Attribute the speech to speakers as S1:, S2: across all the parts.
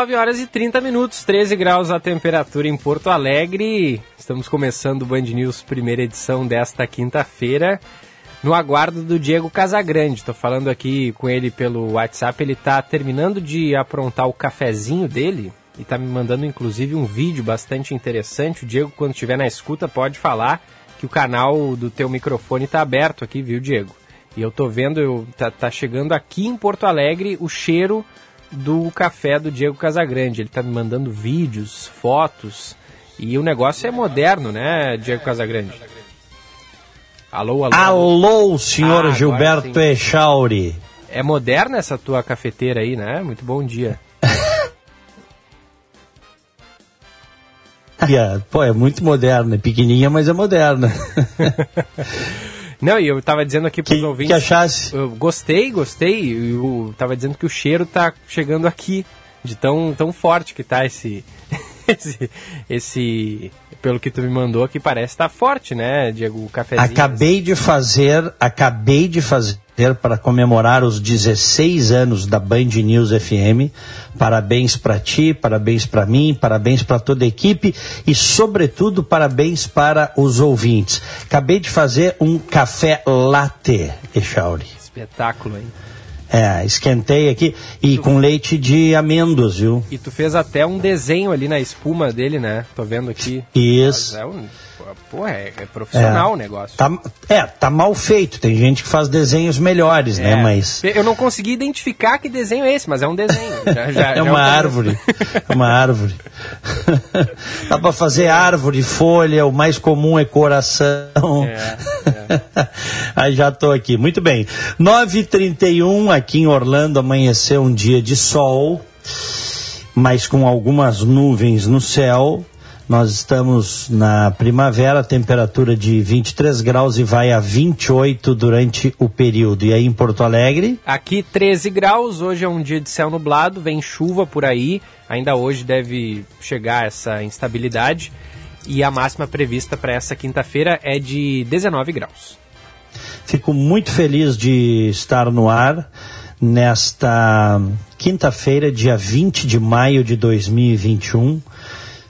S1: 9 horas e 30 minutos, 13 graus a temperatura em Porto Alegre. Estamos começando o Band News, primeira edição desta quinta-feira, no aguardo do Diego Casagrande. Estou falando aqui com ele pelo WhatsApp, ele está terminando de aprontar o cafezinho dele e está me mandando inclusive um vídeo bastante interessante. O Diego, quando estiver na escuta, pode falar que o canal do teu microfone está aberto aqui, viu, Diego? E eu tô vendo, eu, tá, tá chegando aqui em Porto Alegre o cheiro do café do Diego Casagrande. Ele está me mandando vídeos, fotos. E o negócio é moderno, né, Diego Casagrande?
S2: Alô, alô. Alô, senhor ah, Gilberto Echauri.
S1: É moderna essa tua cafeteira aí, né? Muito bom dia.
S2: Pô, é muito moderna. É pequenininha, mas é moderna.
S1: Não, e eu tava dizendo aqui pros
S2: que,
S1: ouvintes.
S2: Que achasse?
S1: Eu gostei, gostei. Eu tava dizendo que o cheiro tá chegando aqui, de tão, tão forte que tá esse. esse, esse. Pelo que tu me mandou, que parece estar tá forte, né, Diego? O cafezinho.
S2: Acabei de fazer, acabei de fazer para comemorar os 16 anos da Band News FM. Parabéns para ti, parabéns para mim, parabéns para toda a equipe e, sobretudo, parabéns para os ouvintes. Acabei de fazer um café latte, Echauri.
S1: Espetáculo, hein?
S2: É, esquentei aqui e tu... com leite de amêndoas, viu?
S1: E tu fez até um desenho ali na espuma dele, né? Tô vendo aqui.
S2: Isso. Mas
S1: é um pô, é, é profissional é, o negócio.
S2: Tá, é, tá mal feito. Tem gente que faz desenhos melhores, né, é, né? Mas.
S1: Eu não consegui identificar que desenho é esse, mas é um desenho. Já, já,
S2: é uma árvore. É uma árvore. Dá pra fazer árvore, folha, o mais comum é coração. É, é. Aí já tô aqui. Muito bem. 9h31 aqui em Orlando amanheceu um dia de sol mas com algumas nuvens no céu. Nós estamos na primavera, temperatura de 23 graus e vai a 28 durante o período. E aí em Porto Alegre?
S1: Aqui 13 graus, hoje é um dia de céu nublado, vem chuva por aí. Ainda hoje deve chegar essa instabilidade. E a máxima prevista para essa quinta-feira é de 19 graus.
S2: Fico muito feliz de estar no ar nesta quinta-feira, dia 20 de maio de 2021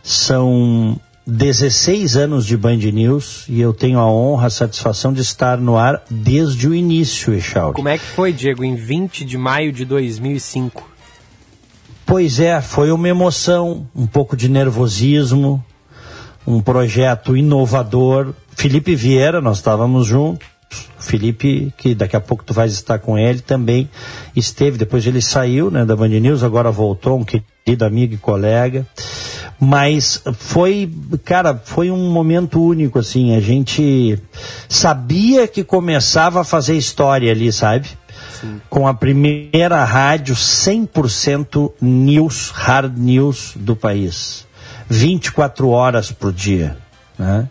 S2: são 16 anos de Band News e eu tenho a honra, a satisfação de estar no ar desde o início, Echauri.
S1: Como é que foi, Diego, em 20 de maio de 2005?
S2: Pois é, foi uma emoção, um pouco de nervosismo, um projeto inovador. Felipe Vieira, nós estávamos juntos. Felipe, que daqui a pouco tu vais estar com ele, também esteve. Depois ele saiu né, da Band News, agora voltou, um querido amigo e colega. Mas foi, cara, foi um momento único, assim. A gente sabia que começava a fazer história ali, sabe? Sim. Com a primeira rádio 100% news, hard news do país. 24 horas por dia, né?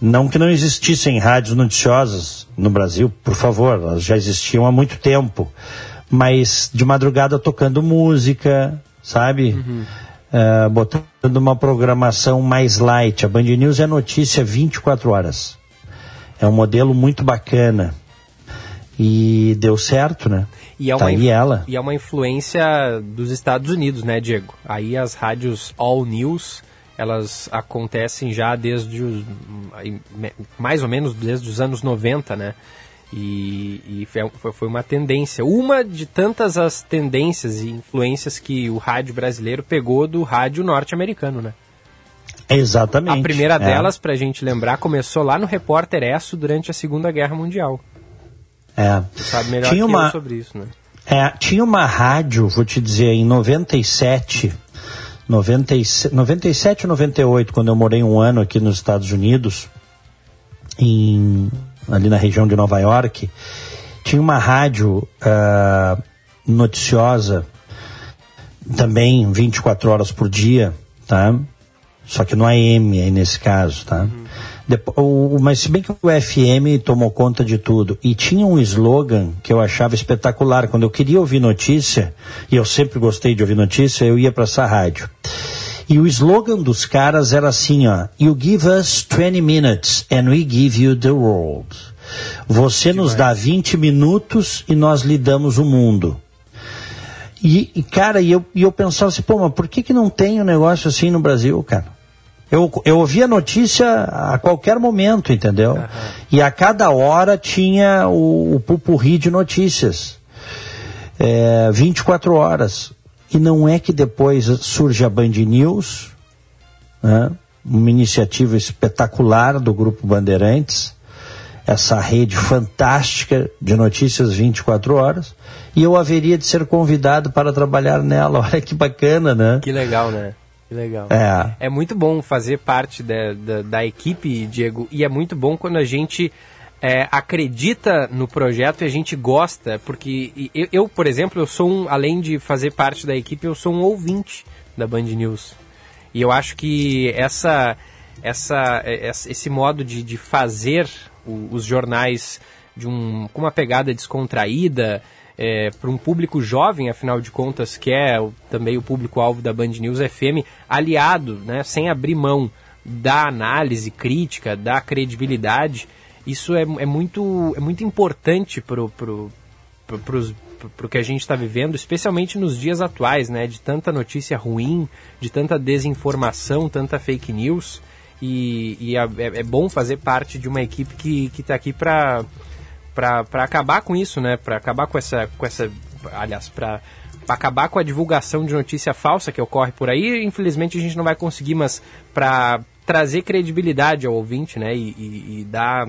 S2: Não que não existissem rádios noticiosas no Brasil, por favor, elas já existiam há muito tempo. Mas de madrugada tocando música, sabe? Uhum uh, botando uma programação mais light. A Band News é notícia 24 horas. É um modelo muito bacana. E deu certo, né?
S1: E é, tá uma ela. e é uma influência dos Estados Unidos, né, Diego? Aí as rádios All News, elas acontecem já desde os, mais ou menos desde os anos 90, né? E, e foi, foi uma tendência, uma de tantas as tendências e influências que o rádio brasileiro pegou do rádio norte-americano, né?
S2: Exatamente.
S1: A primeira é. delas, para a gente lembrar, começou lá no Repórter Esso durante a Segunda Guerra Mundial.
S2: É.
S1: Você sabe melhor tinha que uma, sobre isso, né?
S2: É, tinha uma rádio, vou te dizer, em 97, 97, 97 98, quando eu morei um ano aqui nos Estados Unidos, em, ali na região de Nova York, tinha uma rádio uh, noticiosa, também 24 horas por dia, tá? Só que no AM aí nesse caso, tá? Uhum. Depois, o, mas se bem que o FM tomou conta de tudo. E tinha um slogan que eu achava espetacular. Quando eu queria ouvir notícia, e eu sempre gostei de ouvir notícia, eu ia para essa rádio. E o slogan dos caras era assim, ó. You give us 20 minutes and we give you the world. Você nos dá 20 minutos e nós lhe damos o mundo. E, e cara, e eu, e eu pensava assim, pô, mas por que, que não tem um negócio assim no Brasil, cara? Eu, eu ouvia notícia a qualquer momento, entendeu? Uhum. E a cada hora tinha o, o pupurri de notícias. É, 24 horas. E não é que depois surge a Band News, né? uma iniciativa espetacular do Grupo Bandeirantes, essa rede fantástica de notícias 24 horas, e eu haveria de ser convidado para trabalhar nela. Olha que bacana, né?
S1: Que legal, né? Que legal. É, é muito bom fazer parte da, da, da equipe, Diego, e é muito bom quando a gente é, acredita no projeto e a gente gosta, porque eu, eu, por exemplo, eu sou um, além de fazer parte da equipe, eu sou um ouvinte da Band News. E eu acho que essa, essa, esse modo de, de fazer os jornais de um, com uma pegada descontraída, é, para um público jovem, afinal de contas, que é o, também o público-alvo da Band News FM, aliado, né, sem abrir mão da análise crítica, da credibilidade, isso é, é, muito, é muito importante para pro, pro, pro, que a gente está vivendo, especialmente nos dias atuais, né, de tanta notícia ruim, de tanta desinformação, tanta fake news. E, e é, é, bom fazer parte de uma equipe que está aqui para para acabar com isso, né? Para acabar com essa, com essa, aliás, para acabar com a divulgação de notícia falsa que ocorre por aí. Infelizmente a gente não vai conseguir, mas para trazer credibilidade ao ouvinte, né? E, e, e, dar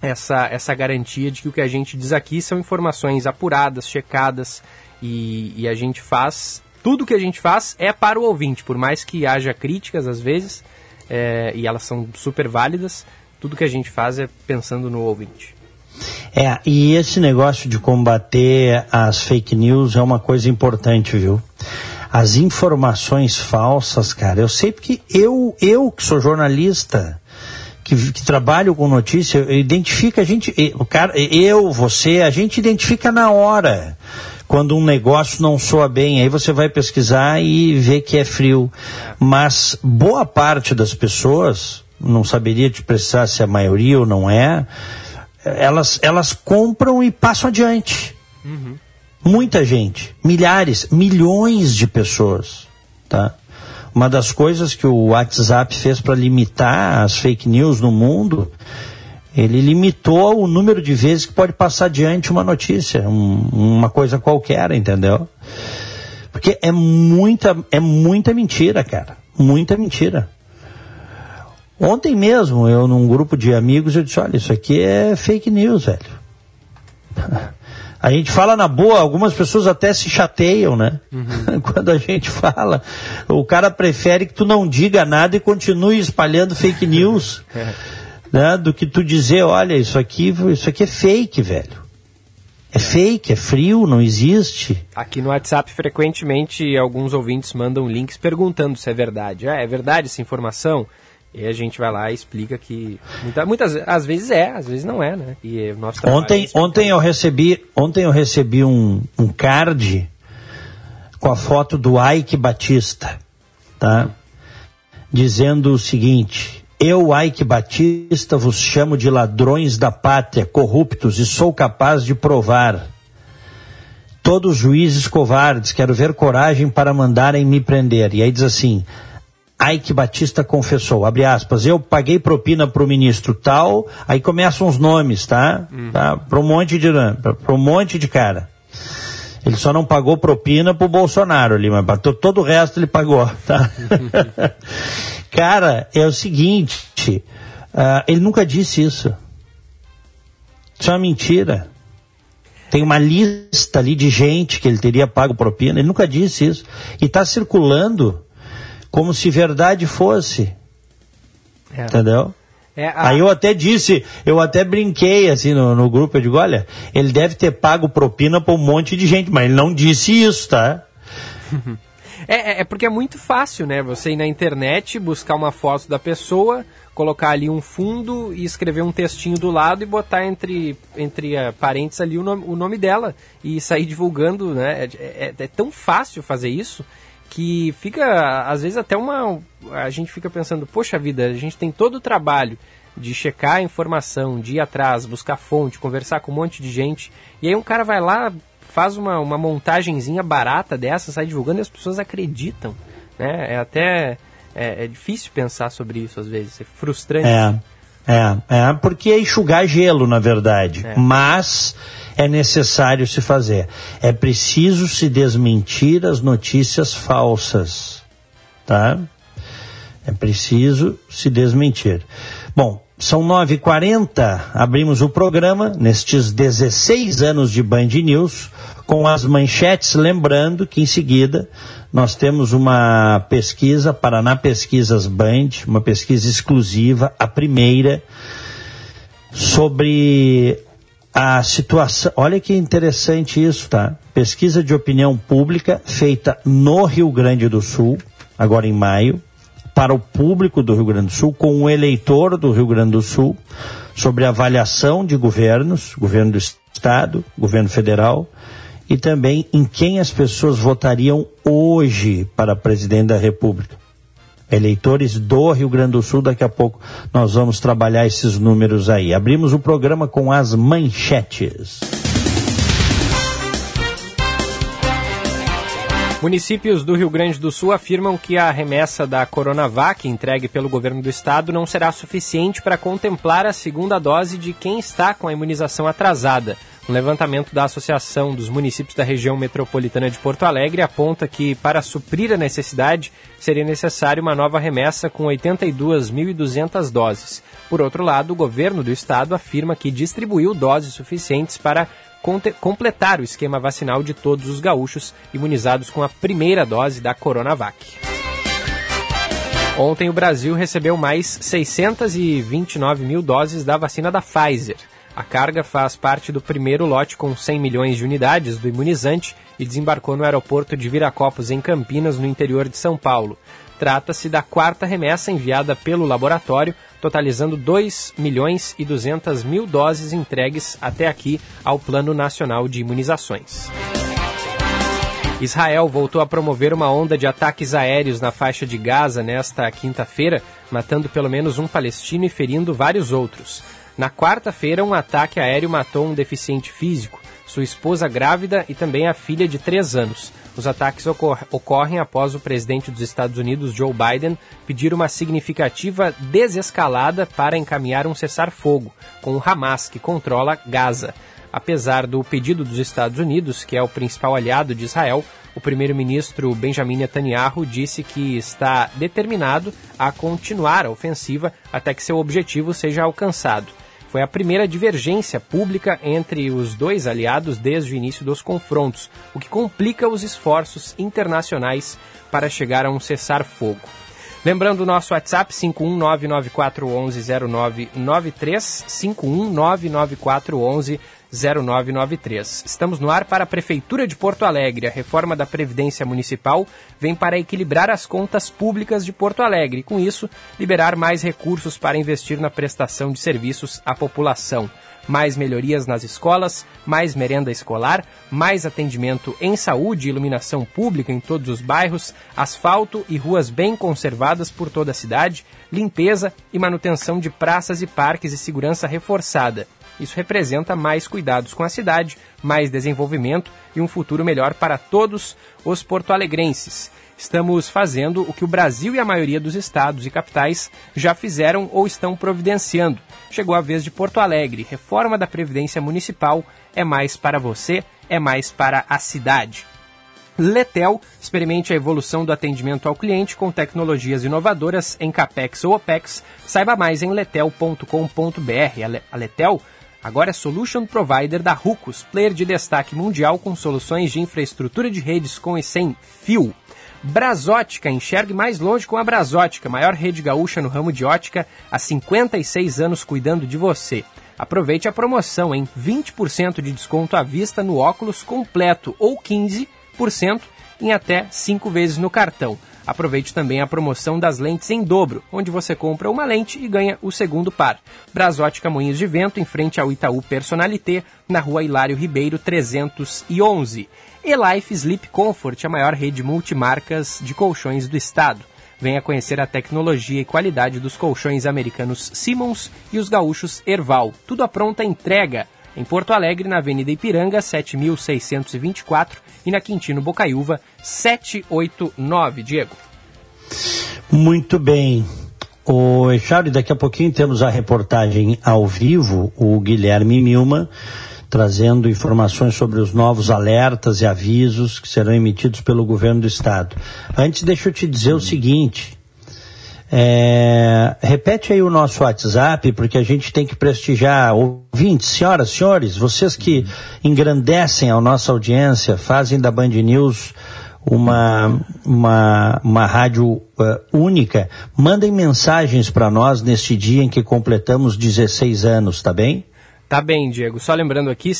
S1: essa, essa garantia de que o que a gente diz aqui são informações apuradas, checadas e, e a gente faz tudo que a gente faz é para o ouvinte, por mais que haja críticas às vezes é, e elas são super válidas. Tudo que a gente faz é pensando no ouvinte.
S2: É, e esse negócio de combater as fake news é uma coisa importante, viu? As informações falsas, cara, eu sei porque eu, eu que sou jornalista, que, que trabalho com notícia, identifica a gente, o cara, eu, você, a gente identifica na hora quando um negócio não soa bem, aí você vai pesquisar e vê que é frio. Mas boa parte das pessoas, não saberia te precisar se é a maioria ou não é, elas, elas compram e passam adiante. Uhum. Muita gente, milhares, milhões de pessoas, tá? Uma das coisas que o WhatsApp fez para limitar as fake news no mundo, ele limitou o número de vezes que pode passar adiante uma notícia, um, uma coisa qualquer, entendeu? Porque é muita, é muita mentira, cara. Muita mentira. Ontem mesmo, eu num grupo de amigos, eu disse, olha, isso aqui é fake news, velho. A gente fala na boa, algumas pessoas até se chateiam, né? Uhum. Quando a gente fala, o cara prefere que tu não diga nada e continue espalhando fake news, é. né? Do que tu dizer, olha, isso aqui, isso aqui é fake, velho. É fake, é frio, não existe.
S1: Aqui no WhatsApp, frequentemente, alguns ouvintes mandam links perguntando se é verdade. Ah, é verdade essa informação? E a gente vai lá e explica que muitas, muitas às vezes é, às vezes não é, né? E
S2: nosso ontem, é ontem eu recebi, ontem eu recebi um, um card com a foto do Ike Batista, tá? Dizendo o seguinte: Eu, Ike Batista, vos chamo de ladrões da pátria, corruptos, e sou capaz de provar. Todos juízes covardes, quero ver coragem para mandarem me prender. E aí diz assim: Ike Batista confessou, abre aspas, eu paguei propina para o ministro tal, aí começam os nomes, tá? Uhum. tá? Para um monte de para um monte de cara. Ele só não pagou propina pro Bolsonaro ali, mas todo o resto ele pagou, tá? cara, é o seguinte, uh, ele nunca disse isso. Isso é uma mentira. Tem uma lista ali de gente que ele teria pago propina. Ele nunca disse isso. E está circulando como se verdade fosse. É. Entendeu? É, a... Aí eu até disse, eu até brinquei assim no, no grupo, eu digo, olha, ele deve ter pago propina para um monte de gente, mas ele não disse isso, tá?
S1: É, é, é, porque é muito fácil, né? Você ir na internet, buscar uma foto da pessoa, colocar ali um fundo e escrever um textinho do lado e botar entre, entre uh, parênteses ali o nome, o nome dela e sair divulgando, né? É, é, é, tão fácil fazer isso que fica, às vezes, até uma. A gente fica pensando, poxa vida, a gente tem todo o trabalho de checar a informação, de ir atrás, buscar fonte, conversar com um monte de gente, e aí um cara vai lá, faz uma, uma montagenzinha barata dessa, sai divulgando e as pessoas acreditam. Né? É até é, é difícil pensar sobre isso às vezes, é frustrante.
S2: É, é, é porque é enxugar gelo, na verdade. É. Mas é necessário se fazer. É preciso se desmentir as notícias falsas, tá? É preciso se desmentir. Bom, são 9h40, abrimos o programa nestes 16 anos de Band News com as manchetes, lembrando que em seguida nós temos uma pesquisa, Paraná Pesquisas Band, uma pesquisa exclusiva, a primeira, sobre a situação. Olha que interessante isso, tá? Pesquisa de opinião pública feita no Rio Grande do Sul, agora em maio, para o público do Rio Grande do Sul, com o eleitor do Rio Grande do Sul, sobre avaliação de governos, governo do Estado, governo federal, e também em quem as pessoas votariam hoje para presidente da República eleitores do Rio Grande do Sul. Daqui a pouco nós vamos trabalhar esses números aí. Abrimos o programa com as manchetes.
S1: Municípios do Rio Grande do Sul afirmam que a remessa da Coronavac entregue pelo governo do estado não será suficiente para contemplar a segunda dose de quem está com a imunização atrasada. Um levantamento da Associação dos Municípios da Região Metropolitana de Porto Alegre aponta que, para suprir a necessidade, seria necessário uma nova remessa com 82.200 doses. Por outro lado, o governo do estado afirma que distribuiu doses suficientes para completar o esquema vacinal de todos os gaúchos imunizados com a primeira dose da Coronavac. Ontem, o Brasil recebeu mais 629 mil doses da vacina da Pfizer. A carga faz parte do primeiro lote com 100 milhões de unidades do imunizante e desembarcou no aeroporto de Viracopos, em Campinas, no interior de São Paulo. Trata-se da quarta remessa enviada pelo laboratório, totalizando 2 milhões e 200 mil doses entregues até aqui ao Plano Nacional de Imunizações. Israel voltou a promover uma onda de ataques aéreos na faixa de Gaza nesta quinta-feira, matando pelo menos um palestino e ferindo vários outros. Na quarta-feira, um ataque aéreo matou um deficiente físico, sua esposa grávida e também a filha de três anos. Os ataques ocor ocorrem após o presidente dos Estados Unidos, Joe Biden, pedir uma significativa desescalada para encaminhar um cessar-fogo com o Hamas, que controla Gaza. Apesar do pedido dos Estados Unidos, que é o principal aliado de Israel, o primeiro-ministro Benjamin Netanyahu disse que está determinado a continuar a ofensiva até que seu objetivo seja alcançado foi a primeira divergência pública entre os dois aliados desde o início dos confrontos, o que complica os esforços internacionais para chegar a um cessar-fogo. Lembrando o nosso WhatsApp 51994110993, 5199411 0993. Estamos no ar para a Prefeitura de Porto Alegre. A reforma da Previdência Municipal vem para equilibrar as contas públicas de Porto Alegre e, com isso, liberar mais recursos para investir na prestação de serviços à população. Mais melhorias nas escolas, mais merenda escolar, mais atendimento em saúde e iluminação pública em todos os bairros, asfalto e ruas bem conservadas por toda a cidade, limpeza e manutenção de praças e parques e segurança reforçada. Isso representa mais cuidados com a cidade, mais desenvolvimento e um futuro melhor para todos os porto-alegrenses. estamos fazendo o que o Brasil e a maioria dos estados e capitais já fizeram ou estão providenciando. Chegou a vez de Porto Alegre. Reforma da Previdência Municipal é mais para você, é mais para a cidade. Letel, experimente a evolução do atendimento ao cliente com tecnologias inovadoras em CAPEX ou OPEX. Saiba mais em letel.com.br. A Letel agora é Solution Provider da Rucos, player de destaque mundial com soluções de infraestrutura de redes com e sem fio. Brasótica, enxergue mais longe com a Brasótica, maior rede gaúcha no ramo de ótica, há 56 anos cuidando de você. Aproveite a promoção em 20% de desconto à vista no óculos completo ou 15% em até 5 vezes no cartão. Aproveite também a promoção das lentes em dobro, onde você compra uma lente e ganha o segundo par. Brasótica Moinhos de Vento, em frente ao Itaú Personalité, na rua Hilário Ribeiro 311. E-Life Sleep Comfort, a maior rede multimarcas de colchões do estado. Venha conhecer a tecnologia e qualidade dos colchões americanos Simmons e os gaúchos Erval. Tudo à pronta entrega em Porto Alegre, na Avenida Ipiranga, 7624 e na Quintino Bocaiúva, 789. Diego.
S2: Muito bem. O Charles, daqui a pouquinho temos a reportagem ao vivo, o Guilherme Milman, trazendo informações sobre os novos alertas e avisos que serão emitidos pelo governo do estado. Antes, deixa eu te dizer o seguinte: é, repete aí o nosso WhatsApp, porque a gente tem que prestigiar ouvintes, senhoras, senhores, vocês que engrandecem a nossa audiência, fazem da Band News uma, uma, uma rádio uh, única, mandem mensagens para nós neste dia em que completamos 16 anos, tá bem?
S1: Tá bem, Diego. Só lembrando aqui,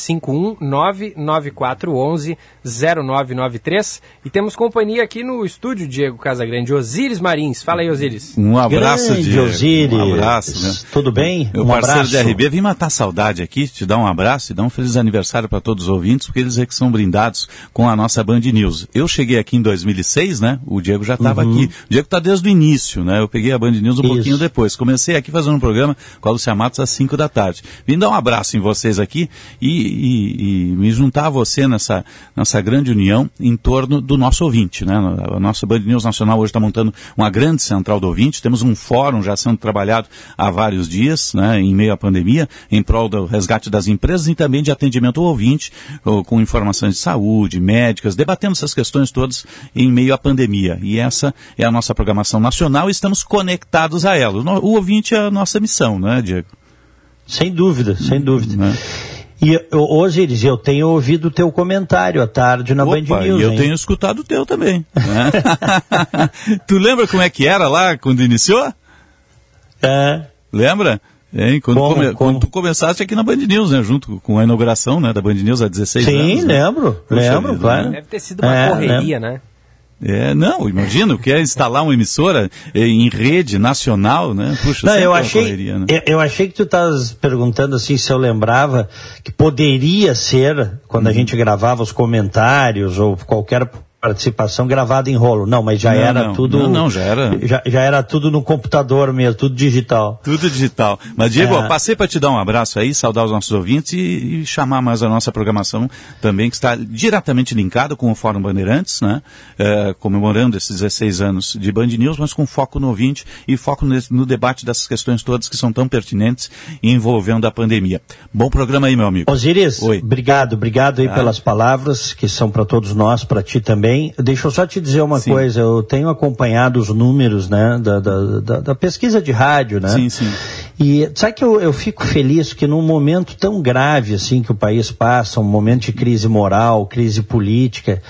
S1: 51994110993. E temos companhia aqui no estúdio, Diego Casagrande, Osíris Marins. Fala aí, Osíris.
S3: Um abraço,
S2: Grande
S3: Diego.
S2: Osíris.
S3: Um abraço. Né?
S2: Tudo bem?
S3: Meu
S2: um
S3: parceiro
S2: abraço.
S3: de RB, vim matar a saudade aqui, te dar um abraço e dar um feliz aniversário para todos os ouvintes, porque eles é que são brindados com a nossa Band News. Eu cheguei aqui em 2006, né? O Diego já estava
S2: Uhum.
S3: aqui. O Diego está desde o início, né? Eu peguei a Band News um
S2: Isso.
S3: pouquinho depois. Comecei aqui fazendo um programa com a Lucia Matos às 5 da tarde. Vim dar um abraço em vocês aqui e, e- e me juntar a você nessa, nessa grande união em torno do nosso ouvinte, né? A nossa Band News Nacional hoje está montando uma grande central do ouvinte. Temos um fórum já sendo trabalhado há vários dias, né? Em meio à pandemia, em prol do resgate das empresas e também de atendimento ao ouvinte, ou com informações de saúde, médicas, debatendo essas questões todas em meio à pandemia. E essa é a nossa programação nacional e estamos conectados a ela. O ouvinte é a nossa missão, né, Diego?
S2: Sem dúvida, sem dúvida.
S3: Né?
S2: E, ô, Osíris, eu tenho ouvido o teu comentário à tarde na Band
S3: Opa,
S2: News,
S3: e eu
S2: hein?
S3: tenho escutado o teu também. né? tu lembra como é que era lá quando iniciou?
S2: É,
S3: Lembra? Hein? Quando,
S2: Como,
S3: come-
S2: como?
S3: quando tu começasse aqui na Band News, né? Junto com a inauguração né, da Band News há 16
S2: sim,
S3: anos. né?
S2: lembro,
S3: Puxa
S2: lembro,
S3: vida,
S2: claro.
S3: né?
S1: Deve ter sido uma
S2: É,
S1: correria, né?
S3: É, não, imagina, que é instalar uma emissora eh, em rede nacional, né? Puxa,
S2: Não, eu
S3: uma
S2: achei,
S3: correria, né?
S2: eu, eu achei que tu estás perguntando assim se eu lembrava que poderia ser, quando
S3: Uhum.
S2: a gente gravava os comentários ou qualquer participação gravada em rolo. Não, mas já
S3: Não,
S2: era
S3: não.
S2: tudo.
S3: Não, não, já era-
S2: Já, já era tudo no computador mesmo, tudo digital.
S3: Tudo digital. Mas, Diego,
S2: É.
S3: ó, passei para te dar um abraço aí, saudar os nossos ouvintes e, e chamar mais a nossa programação também, que está diretamente linkada com o Fórum Bandeirantes, né? É, comemorando esses 16 anos de Band News, mas com foco no ouvinte e foco nesse- no debate dessas questões todas que são tão pertinentes e envolvendo a pandemia. Bom programa aí, meu amigo.
S2: Osíris,
S3: Oi.
S2: obrigado, obrigado aí
S3: Ah.
S2: pelas palavras que são para todos nós, para ti também. Deixa eu só te dizer uma
S3: Sim.
S2: coisa, eu tenho acompanhado os números, né, da, da, da- da pesquisa de rádio, né?
S3: Sim, sim.
S2: E sabe que eu, eu fico feliz que num momento tão grave assim que o país passa, um momento de crise moral, crise política,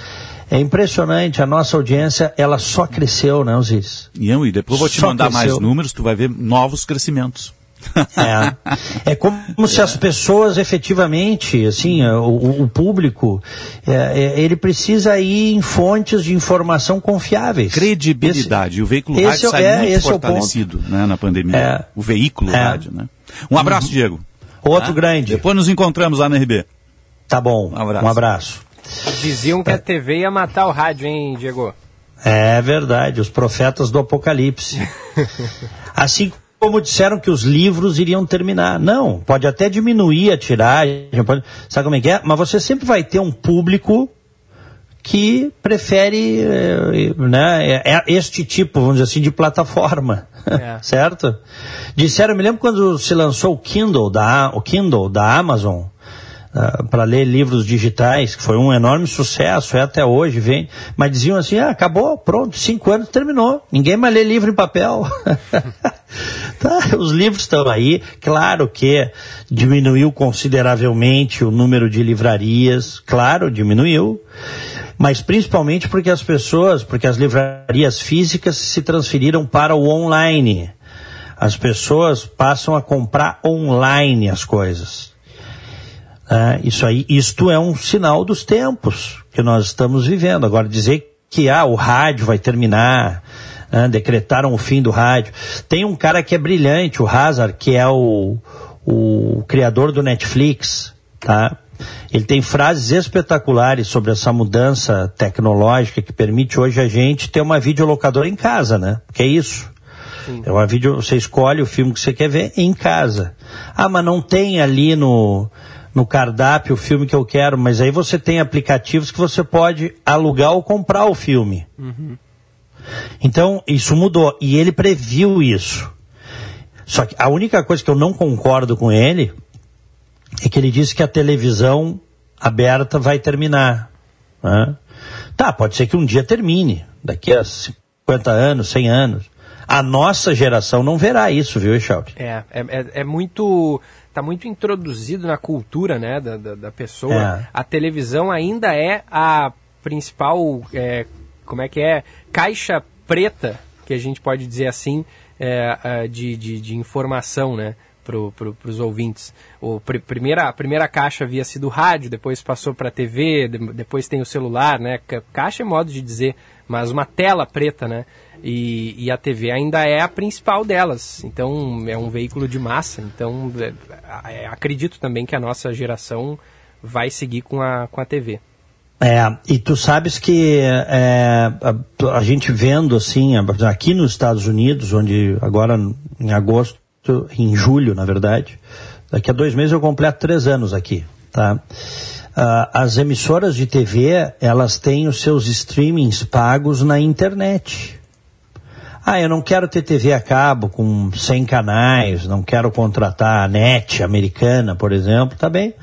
S2: é impressionante, a nossa audiência, ela só cresceu, né, Osíris?
S3: E eu, e depois eu vou te
S2: Só
S3: mandar mais
S2: cresceu.
S3: números, tu vai ver novos crescimentos.
S2: É, é como se as pessoas efetivamente, assim, o, o- o público, é, é, ele precisa ir em fontes de informação confiáveis.
S3: Credibilidade. E o veículo
S2: esse
S3: rádio
S2: é-
S3: sai
S2: é,
S3: muito
S2: esse é o
S3: fortalecido né, na pandemia.
S2: É.
S3: O veículo
S2: É.
S3: rádio, né? Um abraço, Diego.
S2: Outro
S3: Tá?
S2: grande.
S3: Depois nos encontramos lá na RB.
S2: Tá bom.
S3: Um abraço.
S2: Um abraço.
S1: Diziam que a TV ia matar o rádio, hein, Diego?
S2: É verdade, os profetas do Apocalipse. assim como disseram que os livros iriam terminar. Não, pode até diminuir a tiragem, pode- sabe como é que é? Mas você sempre vai ter um público que prefere eh, né, é, é este tipo, vamos dizer assim, de plataforma, é. certo? Disseram, me lembro quando se lançou o Kindle da, o Kindle da Amazon, uh, para ler livros digitais, que foi um enorme sucesso, é até hoje, vem. Mas diziam assim, ah, acabou, pronto, cinco anos terminou. Ninguém mais lê livro em papel. tá, os livros estão aí. Claro que diminuiu consideravelmente o número de livrarias, claro, diminuiu mas principalmente porque as pessoas, porque as livrarias físicas se transferiram para o online. As pessoas passam a comprar online as coisas. Ah, isso aí, isto é um sinal dos tempos que nós estamos vivendo. Agora dizer que ah, o rádio vai terminar, ah, decretaram o fim do rádio. Tem um cara que é brilhante, o Hazard, que é o, o criador do Netflix, tá? Ele tem frases espetaculares sobre essa mudança tecnológica que permite hoje a gente ter uma videolocadora em casa, né? Que é isso. Sim. É uma vídeo, você escolhe o filme que você quer ver em casa. Ah, mas não tem ali no no cardápio o filme que eu quero, mas aí você tem aplicativos que você pode alugar ou comprar o filme. Uhum. Então, isso mudou. E ele previu isso. Só que a única coisa que eu não concordo com ele é que ele disse que a televisão aberta vai terminar. Né? Tá, pode ser que um dia termine, daqui a 50 anos, 100 anos. A nossa geração não verá isso, viu, Echauri?
S1: É, é, é, é muito está muito introduzido na cultura né, da, da, da pessoa. É. A televisão ainda é a principal, é, como é que é, caixa preta, que a gente pode dizer assim, é, de, de, de, informação, né? Para pro, os ouvintes. O, pr primeira, a primeira caixa havia sido rádio, depois passou para TV, de, depois tem o celular, né? Caixa é modo de dizer, mas uma tela preta, né? E, e, a TV ainda é a principal delas. Então, é um veículo de massa. Então, é, é, acredito também que a nossa geração vai seguir com a, com a TV.
S2: É, e tu sabes que é, a, a, gente vendo assim, aqui nos Estados Unidos, onde agora em agosto, em julho, na verdade, daqui a dois meses eu completo três anos aqui, tá? Uh, as emissoras de TV, elas têm os seus streamings pagos na internet. Ah, eu não quero ter TV a cabo com 100 canais, não quero contratar a NET americana, por exemplo, tá bem.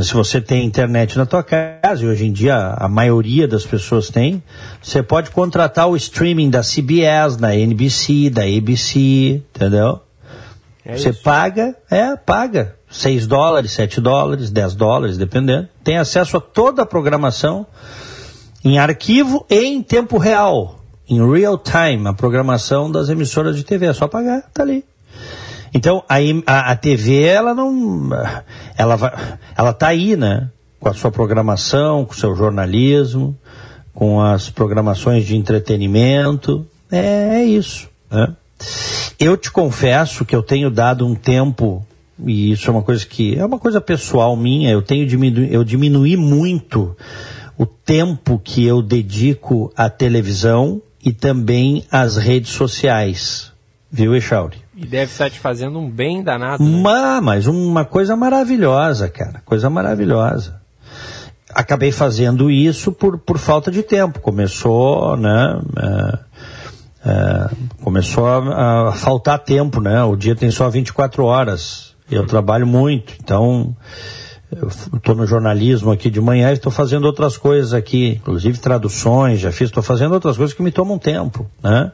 S2: Se você tem internet na tua casa, e hoje em dia a maioria das pessoas tem, você pode contratar o streaming da CBS, da NBC, da ABC, entendeu? É você isso. paga, é, paga. 6 dólares, 7 dólares, 10 dólares, dependendo. Tem acesso a toda a programação em arquivo e em tempo real em real time a programação das emissoras de TV. É só pagar, tá ali. Então, a, a, a TV, ela não. Ela, vai, ela tá aí, né? Com a sua programação, com o seu jornalismo, com as programações de entretenimento. É, é isso. Né? Eu te confesso que eu tenho dado um tempo, e isso é uma coisa que. É uma coisa pessoal minha, eu tenho diminu, eu diminuí muito o tempo que eu dedico à televisão e também as redes sociais. Viu, Echauri?
S1: E deve estar te fazendo um bem danado. Né?
S2: Uma, mas uma coisa maravilhosa, cara. Coisa maravilhosa. Acabei fazendo isso por, por falta de tempo. Começou, né? É, é, começou a, a, faltar tempo, né? O dia tem só 24 horas. Eu trabalho muito, então estou no jornalismo aqui de manhã e estou fazendo outras coisas aqui, inclusive traduções, já fiz, estou fazendo outras coisas que me tomam tempo, né?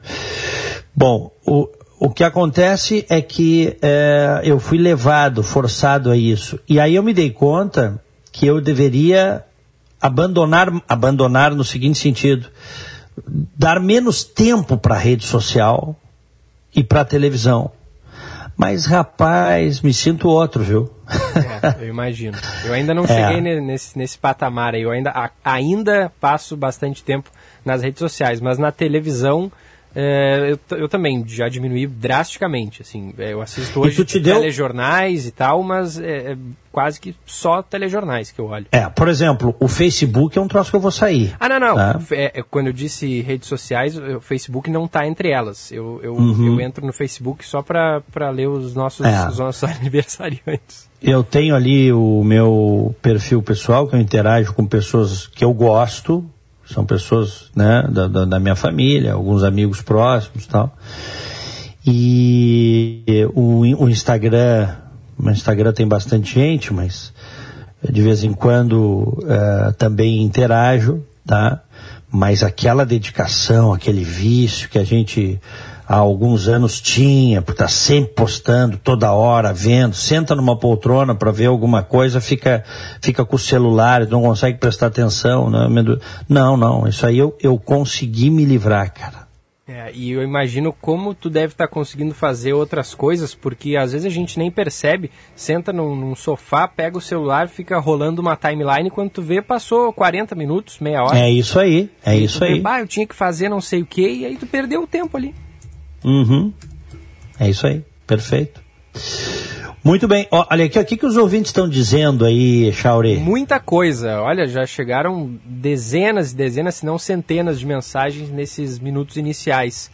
S2: Bom, o, o que acontece é que é, eu fui levado, forçado a isso, e aí eu me dei conta que eu deveria abandonar, abandonar no seguinte sentido, dar menos tempo para a rede social e para a televisão. Mas, rapaz, me sinto outro, viu?
S1: É, eu imagino. Eu ainda não é. cheguei nesse, nesse patamar aí. Eu ainda, a, ainda passo bastante tempo nas redes sociais, mas na televisão é, eu, eu, também já diminuí drasticamente, assim, é, eu assisto hoje e deu... telejornais e tal, mas é, é, quase que só telejornais que eu olho.
S2: É, por exemplo, o Facebook é um troço que eu vou sair.
S1: Ah, não, não, tá? é, quando eu disse redes sociais, o Facebook não está entre elas, eu, eu, uhum. eu, entro no Facebook só para ler os nossos, é. os nossos aniversariantes.
S2: Eu tenho ali o meu perfil pessoal, que eu interajo com pessoas que eu gosto, são pessoas né, da, da, da minha família, alguns amigos próximos tal. E o, o Instagram, o Instagram tem bastante gente, mas de vez em quando uh, também interajo, tá? Mas aquela dedicação, aquele vício que a gente há alguns anos tinha, por estar sempre postando toda hora, vendo, senta numa poltrona para ver alguma coisa, fica, fica com o celular, não consegue prestar atenção, né? Não, não, isso aí eu, eu consegui me livrar, cara.
S1: É, e eu imagino como tu deve estar tá conseguindo fazer outras coisas, porque às vezes a gente nem percebe, senta num, num, sofá, pega o celular, fica rolando uma timeline, quando tu vê, passou 40 minutos, meia hora.
S2: É isso aí, é isso aí.
S1: Vê, eu tinha que fazer não sei o que, e aí tu perdeu o tempo ali.
S2: Uhum. É isso aí, perfeito. Muito bem, olha aqui, o que, que os ouvintes estão dizendo aí, Chauri?
S1: Muita coisa, olha, já chegaram dezenas e dezenas, se não centenas de mensagens nesses minutos iniciais.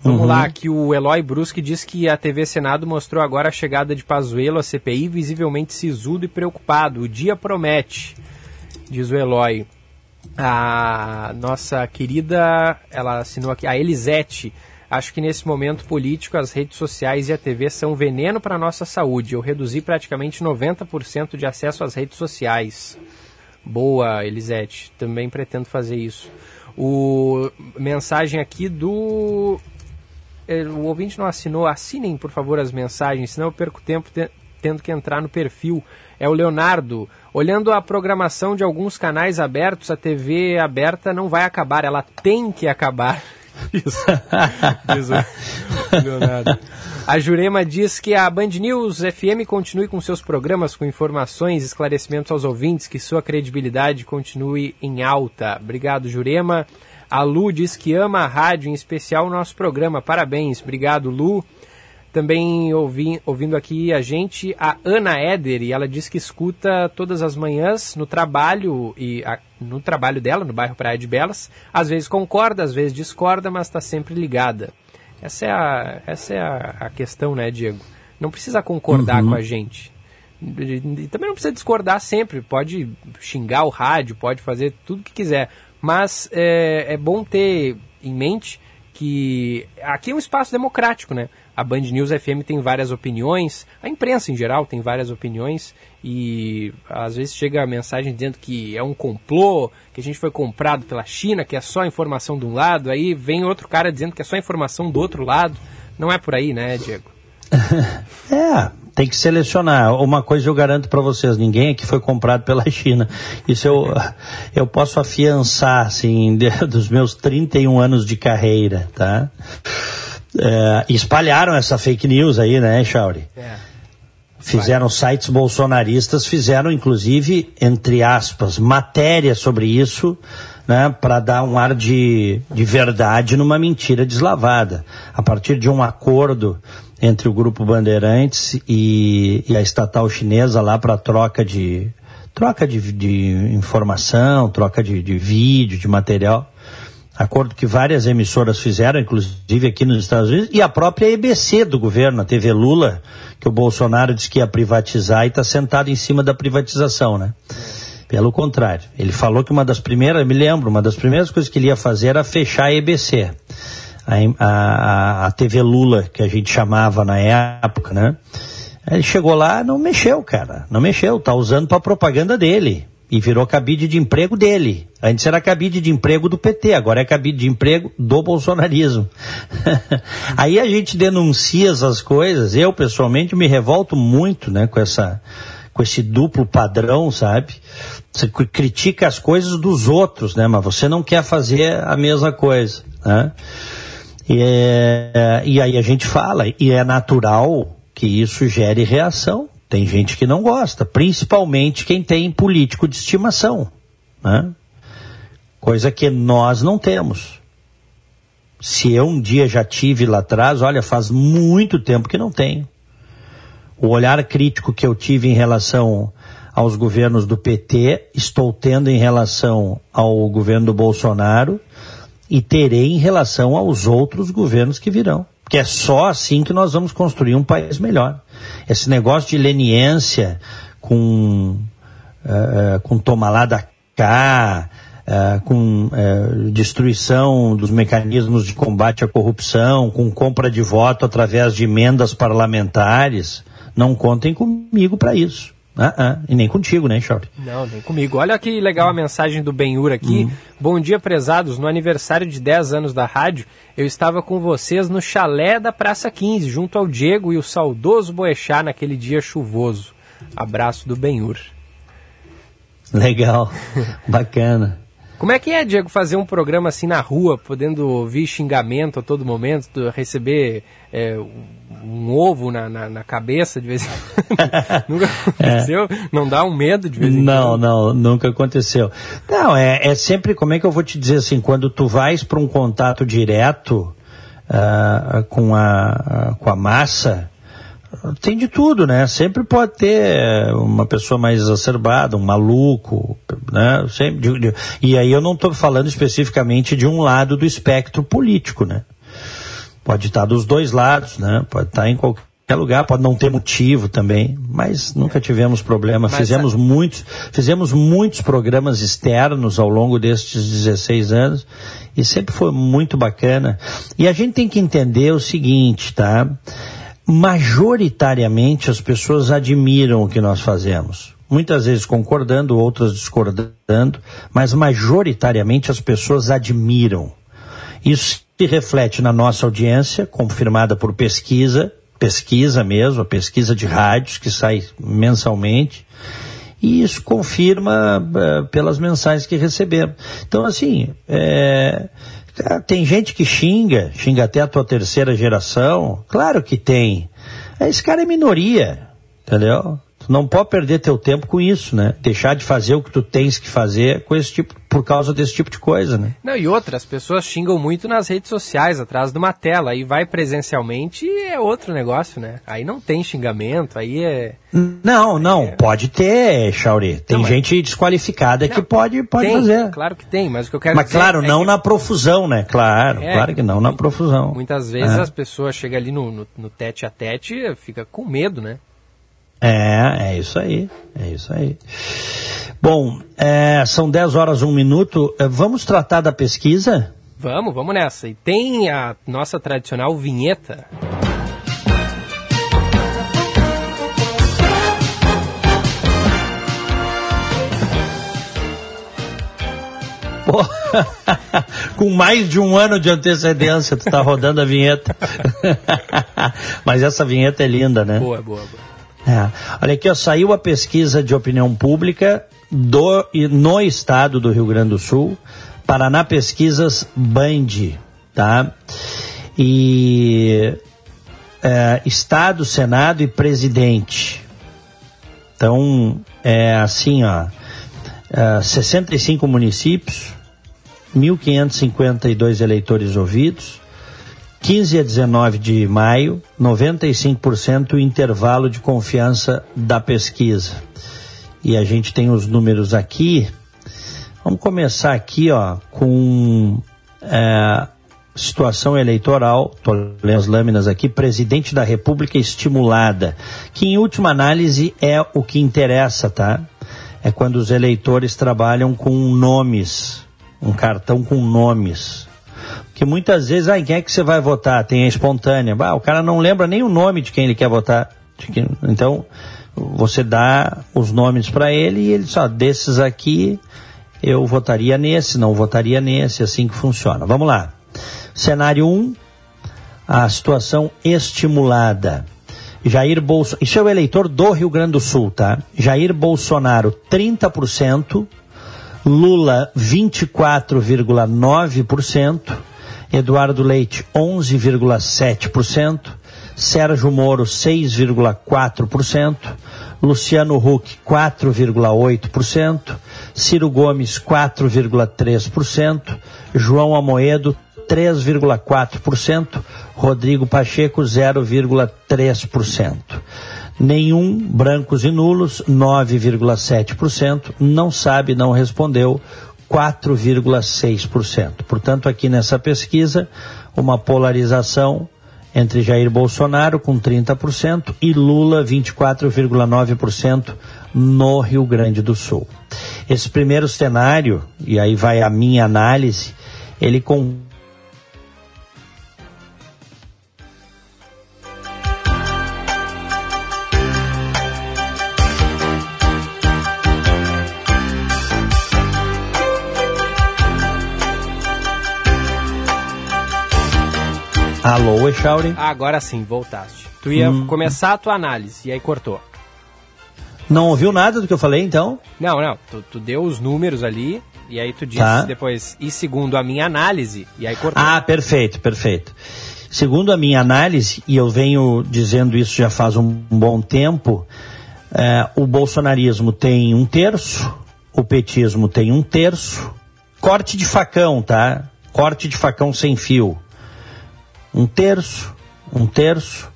S1: Vamos uhum. lá, que o Eloy Brusque diz que a TV Senado mostrou agora a chegada de Pazuello à CPI, visivelmente sisudo e preocupado. O dia promete, diz o Eloy. A nossa querida, ela assinou aqui, a Elisete, Acho que nesse momento político as redes sociais e a TV são veneno para a nossa saúde. Eu reduzi praticamente 90% de acesso às redes sociais. Boa, Elisete. Também pretendo fazer isso. O mensagem aqui do é, o ouvinte não assinou, assinem por favor as mensagens, senão eu perco tempo te... tendo que entrar no perfil. É o Leonardo. Olhando a programação de alguns canais abertos, a TV aberta não vai acabar, ela tem que acabar. Isso. Diz o Leonardo. A Jurema diz que a Band News FM continue com seus programas com informações, esclarecimentos aos ouvintes, que sua credibilidade continue em alta. Obrigado, Jurema. A Lu diz que ama a rádio, em especial o nosso programa. Parabéns. Obrigado, Lu. Também ouvi, ouvindo aqui a gente, a Ana Éder, e ela diz que escuta todas as manhãs no trabalho e a, no trabalho dela, no bairro Praia de Belas. Às vezes concorda, às vezes discorda, mas está sempre ligada. Essa é a, essa é a, a, questão, né, Diego? Não precisa concordar uhum. com a gente. E também não precisa discordar sempre. Pode xingar o rádio, pode fazer tudo que quiser. Mas é, é bom ter em mente que aqui é um espaço democrático, né? A Band News FM tem várias opiniões, a imprensa em geral tem várias opiniões e às vezes chega a mensagem dizendo que é um complô, que a gente foi comprado pela China, que é só informação de um lado, aí vem outro cara dizendo que é só informação do outro lado. Não é por aí, né, Diego?
S2: é, tem que selecionar. Uma coisa eu garanto para vocês, ninguém aqui foi comprado pela China. Isso eu, eu posso afiançar, assim, de, dos meus 31 anos de carreira, tá? É, espalharam essa fake news aí, né, Chauri? É. Fizeram sites bolsonaristas, fizeram inclusive, entre aspas, matéria sobre isso, né, para dar um ar de, de verdade numa mentira deslavada. A partir de um acordo entre o grupo Bandeirantes e, e a estatal chinesa lá para troca de troca de, de informação, troca de, de vídeo, de material acordo que várias emissoras fizeram, inclusive aqui nos Estados Unidos, e a própria EBC do governo, a TV Lula, que o Bolsonaro disse que ia privatizar e está sentado em cima da privatização, né? Pelo contrário, ele falou que uma das primeiras, me lembro, uma das primeiras coisas que ele ia fazer era fechar a EBC, a, a, a TV Lula, que a gente chamava na época, né? Ele chegou lá, não mexeu, cara, não mexeu, tá usando para propaganda dele e virou cabide de emprego dele. Antes era cabide de emprego do PT, agora é cabide de emprego do bolsonarismo. Aí a gente denuncia essas coisas, eu pessoalmente me revolto muito, né, com essa com esse duplo padrão, sabe? Você critica as coisas dos outros, né, mas você não quer fazer a mesma coisa, né? E, é, e aí a gente fala, e é natural que isso gere reação, tem gente que não gosta, principalmente quem tem político de estimação, né? Coisa que nós não temos. Se eu um dia já tive lá atrás, olha, faz muito tempo que não tenho. O olhar crítico que eu tive em relação aos governos do PT, estou tendo em relação ao governo do Bolsonaro e terei em relação aos outros governos que virão. Porque é só assim que nós vamos construir um país melhor. Esse negócio de leniência com, uh, com tomar lá da cá, é, com é, destruição dos mecanismos de combate à corrupção, com compra de voto através de emendas parlamentares. Não contem comigo para isso. Ah, ah, e nem contigo, né, Chauri?
S1: Não, nem comigo. Olha que legal a mensagem do Benhur aqui. Hum. Bom dia, prezados. No aniversário de 10 anos da rádio, eu estava com vocês no chalé da Praça 15, junto ao Diego e o saudoso Boechat naquele dia chuvoso. Abraço do Benhur.
S2: Legal, bacana.
S1: Como é que é, Diego, fazer um programa assim na rua, podendo ouvir xingamento a todo momento, receber é, um ovo na, na, na, cabeça de vez em quando? nunca aconteceu? É. Não dá um medo de vez em
S2: não, quando? Não, não, nunca aconteceu. Não, é, é sempre, como é que eu vou te dizer assim, quando tu vais para um contato direto uh, com, a, com a massa, tem de tudo, né? Sempre pode ter uma pessoa mais exacerbada, um maluco, né? Sempre, e aí eu não estou falando especificamente de um lado do espectro político, né? Pode estar dos dois lados, né? Pode estar em qualquer lugar, pode não ter motivo também, mas nunca tivemos problema. Mas fizemos a... muitos, fizemos muitos programas externos ao longo destes 16 anos e sempre foi muito bacana. E a gente tem que entender o seguinte, tá? majoritariamente as pessoas admiram o que nós fazemos. Muitas vezes concordando, outras discordando, mas majoritariamente as pessoas admiram. Isso reflete na nossa audiência, confirmada por pesquisa, pesquisa mesmo, a pesquisa de rádios que sai mensalmente, e isso confirma uh, pelas mensagens que recebemos. Então, assim, é, tem gente que xinga, xinga até a tua terceira geração. Claro que tem. Esse cara é minoria, entendeu? Não pode perder teu tempo com isso, né? Deixar de fazer o que tu tens que fazer com esse tipo, por causa desse tipo de coisa, né?
S1: Não, e outras pessoas xingam muito nas redes sociais, atrás de uma tela. Aí vai presencialmente e é outro negócio, né? Aí não tem xingamento, aí é.
S2: Não, não, é... pode ter, Chauri. Tem não, gente mas... desqualificada não, que pode, pode
S1: tem,
S2: fazer.
S1: Claro que tem, mas o que eu quero
S2: mas,
S1: dizer.
S2: Mas claro,
S1: é
S2: não
S1: que...
S2: na profusão, né? Claro, é, claro que não na profusão.
S1: Muitas vezes é. as pessoas chegam ali no, no, no tete a tete fica com medo, né?
S2: É, é isso aí, é isso aí. Bom, é, são 10 horas, 1 minuto. É, vamos tratar da pesquisa?
S1: Vamos, vamos nessa. E tem a nossa tradicional vinheta.
S2: Pô, com mais de um ano de antecedência, tu tá rodando a vinheta. Mas essa vinheta é linda, né?
S1: Boa, boa, boa.
S2: É. Olha aqui, ó, saiu a pesquisa de opinião pública do, no estado do Rio Grande do Sul, Paraná Pesquisas Band, tá? E é, Estado, Senado e Presidente. Então, é assim, ó, é, 65 municípios, 1.552 eleitores ouvidos, 15 a 19 de maio, 95% o intervalo de confiança da pesquisa. E a gente tem os números aqui. Vamos começar aqui, ó, com é, situação eleitoral. Estou lendo as lâminas aqui. Presidente da República estimulada, que em última análise é o que interessa, tá? É quando os eleitores trabalham com nomes, um cartão com nomes que muitas vezes, ah, em quem é que você vai votar? Tem a espontânea. Ah, o cara não lembra nem o nome de quem ele quer votar. Então, você dá os nomes para ele e ele só, desses aqui, eu votaria nesse, não votaria nesse, assim que funciona. Vamos lá. Cenário 1, um, a situação estimulada. Jair Bolsonaro, isso é o eleitor do Rio Grande do Sul, tá? Jair Bolsonaro, 30%, Lula, 24,9%, Eduardo Leite 11,7%, Sérgio Moro 6,4%, Luciano Huck 4,8%, Ciro Gomes 4,3%, João Amoedo 3,4%, Rodrigo Pacheco 0,3%. Nenhum, brancos e nulos, 9,7%. Não sabe, não respondeu, 4,6%. Portanto, aqui nessa pesquisa, uma polarização entre Jair Bolsonaro com 30% e Lula 24,9% no Rio Grande do Sul. Esse primeiro cenário, e aí vai a minha análise, ele com Alô, Echauri?
S1: Agora sim, voltaste. Tu ia hum. começar a tua análise e aí cortou.
S2: Não ouviu nada do que eu falei, então?
S1: Não, não. Tu, tu deu os números ali e aí tu disse tá. depois, e segundo a minha análise, e aí cortou.
S2: Ah, perfeito, perfeito. Segundo a minha análise, e eu venho dizendo isso já faz um, um bom tempo, é, o bolsonarismo tem um terço, o petismo tem um terço, corte de facão, tá? Corte de facão sem fio um terço, um terço,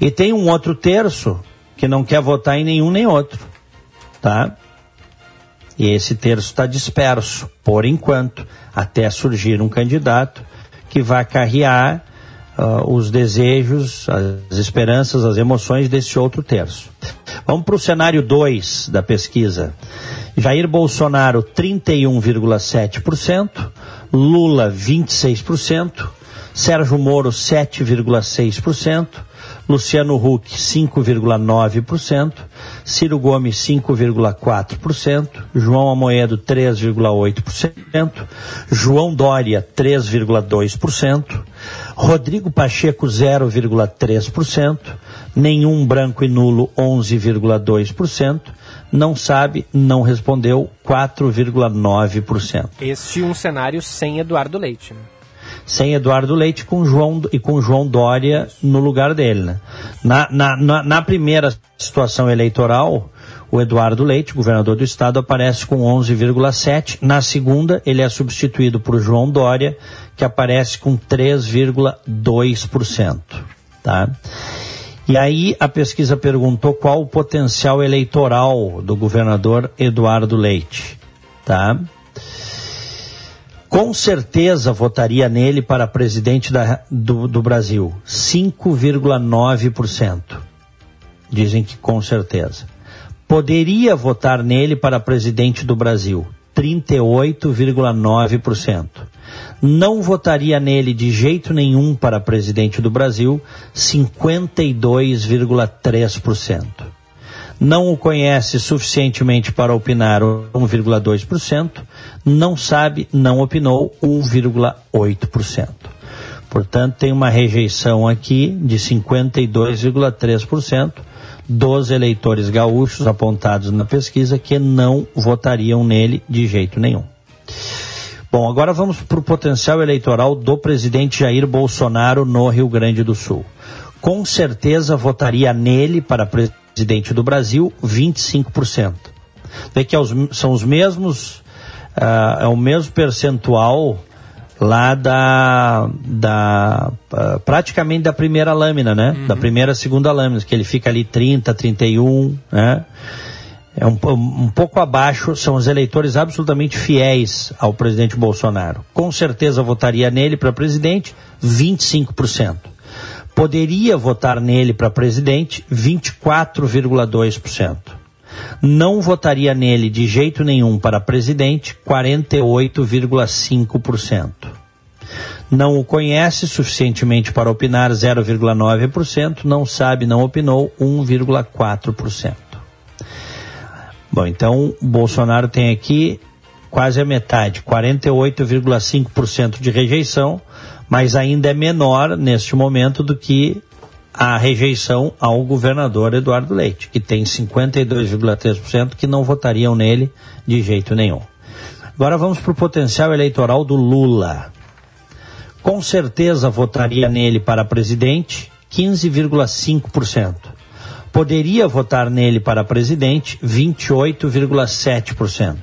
S2: e tem um outro terço que não quer votar em nenhum nem outro, tá? E esse terço está disperso, por enquanto, até surgir um candidato que vai carrear uh, os desejos, as esperanças, as emoções desse outro terço. Vamos para o cenário 2 da pesquisa. Jair Bolsonaro, 31,7%, Lula, 26%, Sérgio Moro 7,6%, Luciano Huck 5,9%, Ciro Gomes 5,4%, João Amoedo 3,8%, João Dória 3,2%, Rodrigo Pacheco 0,3%, nenhum branco e nulo 11,2%, não sabe, não respondeu 4,9%.
S1: Este um cenário sem Eduardo Leite. Né?
S2: Sem Eduardo Leite com João, e com João Dória no lugar dele. Né? Na, na, na, na primeira situação eleitoral, o Eduardo Leite, governador do estado, aparece com 11,7. Na segunda, ele é substituído por João Dória, que aparece com 3,2%. Tá? E aí a pesquisa perguntou qual o potencial eleitoral do governador Eduardo Leite. Tá? Com certeza votaria nele para presidente da, do, do Brasil. 5,9%. Dizem que com certeza. Poderia votar nele para presidente do Brasil. 38,9%. Não votaria nele de jeito nenhum para presidente do Brasil. 52,3% não o conhece suficientemente para opinar 1,2%, não sabe, não opinou 1,8%. Portanto, tem uma rejeição aqui de 52,3% dos eleitores gaúchos apontados na pesquisa que não votariam nele de jeito nenhum. Bom, agora vamos para o potencial eleitoral do presidente Jair Bolsonaro no Rio Grande do Sul. Com certeza votaria nele para presidente presidente do Brasil, 25%. Vê que é são os mesmos, uh, é o mesmo percentual lá da, da uh, praticamente da primeira lâmina, né? Uhum. Da primeira, segunda lâmina, que ele fica ali 30, 31, né? É um, um pouco abaixo, são os eleitores absolutamente fiéis ao presidente Bolsonaro. Com certeza votaria nele para presidente, 25% poderia votar nele para presidente 24,2%. Não votaria nele de jeito nenhum para presidente 48,5%. Não o conhece suficientemente para opinar 0,9%, não sabe, não opinou 1,4%. Bom, então Bolsonaro tem aqui quase a metade, 48,5% de rejeição, mas ainda é menor neste momento do que a rejeição ao governador Eduardo Leite, que tem 52,3% que não votariam nele de jeito nenhum. Agora vamos para o potencial eleitoral do Lula. Com certeza votaria nele para presidente 15,5%. Poderia votar nele para presidente 28,7%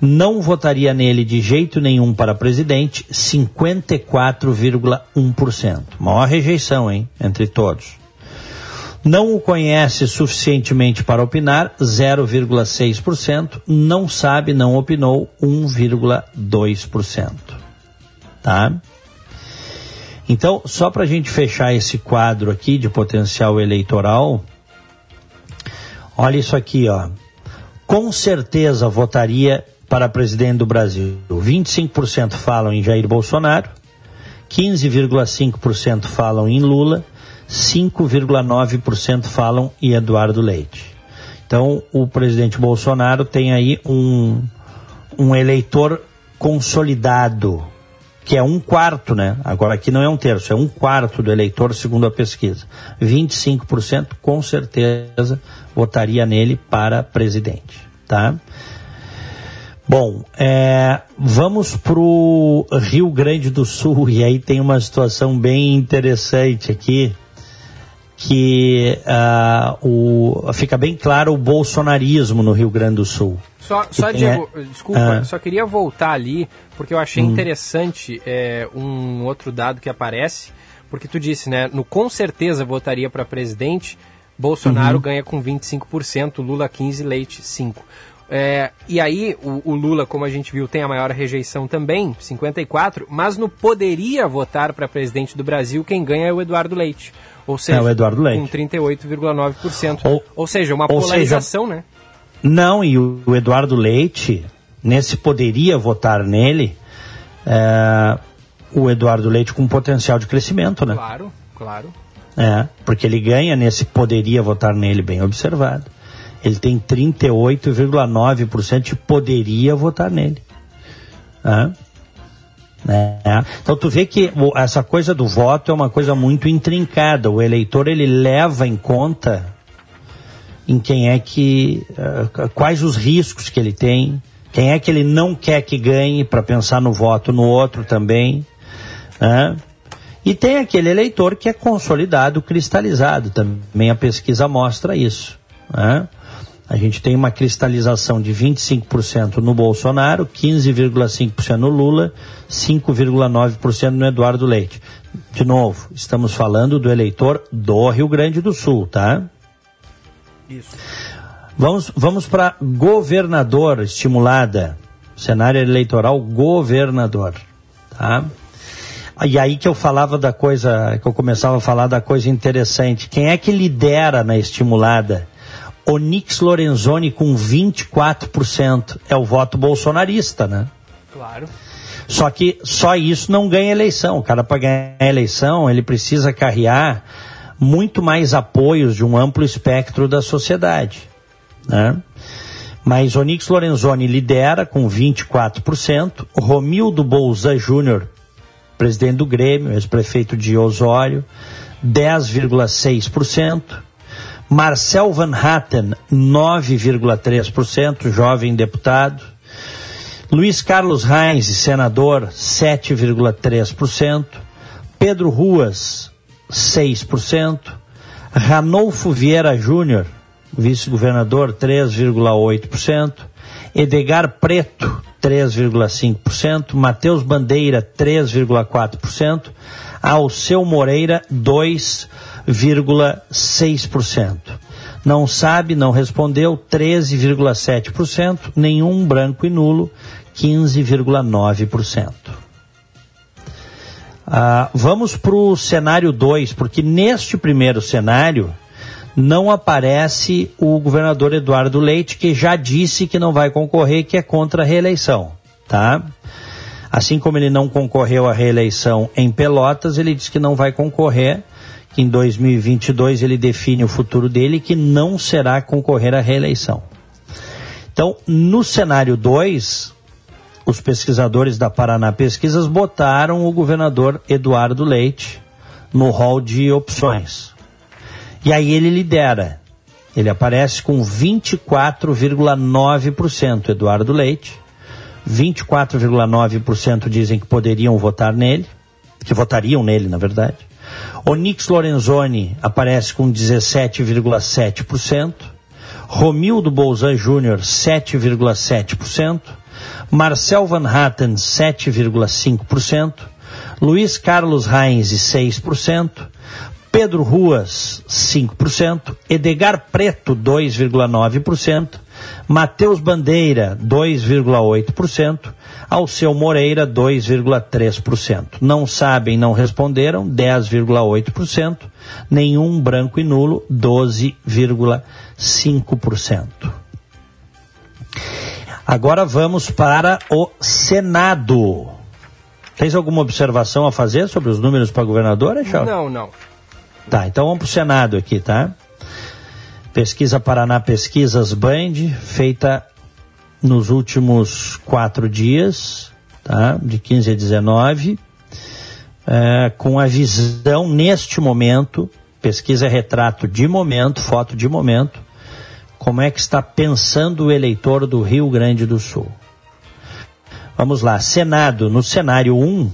S2: não votaria nele de jeito nenhum para presidente, 54,1%. Maior rejeição, hein, entre todos. Não o conhece suficientemente para opinar, 0,6%. Não sabe, não opinou, 1,2%. Tá? Então, só para a gente fechar esse quadro aqui de potencial eleitoral, olha isso aqui, ó. Com certeza votaria para presidente do Brasil. 25% falam em Jair Bolsonaro, 15,5% falam em Lula, 5,9% falam em Eduardo Leite. Então, o presidente Bolsonaro tem aí um, um eleitor consolidado, que é um quarto, né? Agora aqui não é um terço, é um quarto do eleitor, segundo a pesquisa. 25% com certeza votaria nele para presidente, tá? Bom, é, vamos para o Rio Grande do Sul e aí tem uma situação bem interessante aqui que uh, o, fica bem claro o bolsonarismo no Rio Grande do Sul.
S1: Só, só Diego, é, desculpa, uh, só queria voltar ali, porque eu achei hum. interessante é, um outro dado que aparece, porque tu disse, né, no com certeza votaria para presidente, Bolsonaro uhum. ganha com 25%, Lula 15%, Leite 5%. É, e aí, o, o, Lula, como a gente viu, tem a maior rejeição também, 54%, mas no poderia votar para presidente do Brasil, quem ganha é o Eduardo Leite. Ou seja, é o Eduardo Leite. com 38,9%. Ou, ou seja, uma ou polarização, seja, né?
S2: Não, e o, o, Eduardo Leite, nesse poderia votar nele, é, o Eduardo Leite com potencial de crescimento, né?
S1: Claro, claro.
S2: É, porque ele ganha nesse poderia votar nele, bem observado. Ele tem 38,9% de poderia votar nele. É. Né? Então tu vê que essa coisa do voto é uma coisa muito intrincada. O eleitor ele leva em conta em quem é que uh, quais os riscos que ele tem, quem é que ele não quer que ganhe para pensar no voto no outro também, né? E tem aquele eleitor que é consolidado, cristalizado. Também a pesquisa mostra isso. Né? A gente tem uma cristalização de 25% no Bolsonaro, 15,5% no Lula, 5,9% no Eduardo Leite. De novo, estamos falando do eleitor do Rio Grande do Sul, tá? Isso. Vamos, vamos para governador estimulada. Cenário eleitoral governador, tá? E aí que eu falava da coisa, que eu começava a falar da coisa interessante. Quem é que lidera na estimulada? Onix Lorenzoni com 24%. É o voto bolsonarista, né?
S1: Claro.
S2: Só que só isso não ganha eleição. O cara, para ganhar eleição, ele precisa carrear muito mais apoios de um amplo espectro da sociedade. Né? Mas Onix Lorenzoni lidera com 24%, Romildo Bolza Júnior, presidente do Grêmio, ex-prefeito de Osório, 10,6%, Marcel Van Hatten, 9,3%, jovem deputado. Luiz Carlos Reis, senador, 7,3%. Pedro Ruas, 6%. Ranolfo Vieira Júnior, vice-governador, 3,8%. Edgar Preto, 3,5%. Matheus Bandeira, 3,4%. Alceu Moreira, 2%. 13,6%. Não sabe, não respondeu, 13,7%. Nenhum branco e nulo, 15,9%. Ah, vamos para o cenário 2, porque neste primeiro cenário não aparece o governador Eduardo Leite, que já disse que não vai concorrer, que é contra a reeleição, tá? Assim como ele não concorreu à reeleição em Pelotas, ele disse que não vai concorrer que em 2022 ele define o futuro dele que não será concorrer à reeleição. Então, no cenário 2, os pesquisadores da Paraná Pesquisas botaram o governador Eduardo Leite no hall de opções. E aí ele lidera. Ele aparece com 24,9% Eduardo Leite. 24,9% dizem que poderiam votar nele, que votariam nele, na verdade. Onix Lorenzoni aparece com 17,7%. Romildo Bolzan Júnior, 7,7%. Marcel Van Hatten, 7,5%. Luiz Carlos Reins, 6%. Pedro Ruas, 5%, Edgar Preto, 2,9%, Matheus Bandeira, 2,8%, Alceu Moreira, 2,3%. Não sabem, não responderam, 10,8%, nenhum branco e nulo, 12,5%. Agora vamos para o Senado. Tens alguma observação a fazer sobre os números para governadora, Chau?
S1: Não, não.
S2: Tá, então vamos para o Senado aqui, tá? Pesquisa Paraná Pesquisas Band, feita nos últimos quatro dias, tá? De 15 a 19, é, com a visão neste momento, pesquisa é retrato de momento, foto de momento, como é que está pensando o eleitor do Rio Grande do Sul. Vamos lá, Senado, no cenário 1,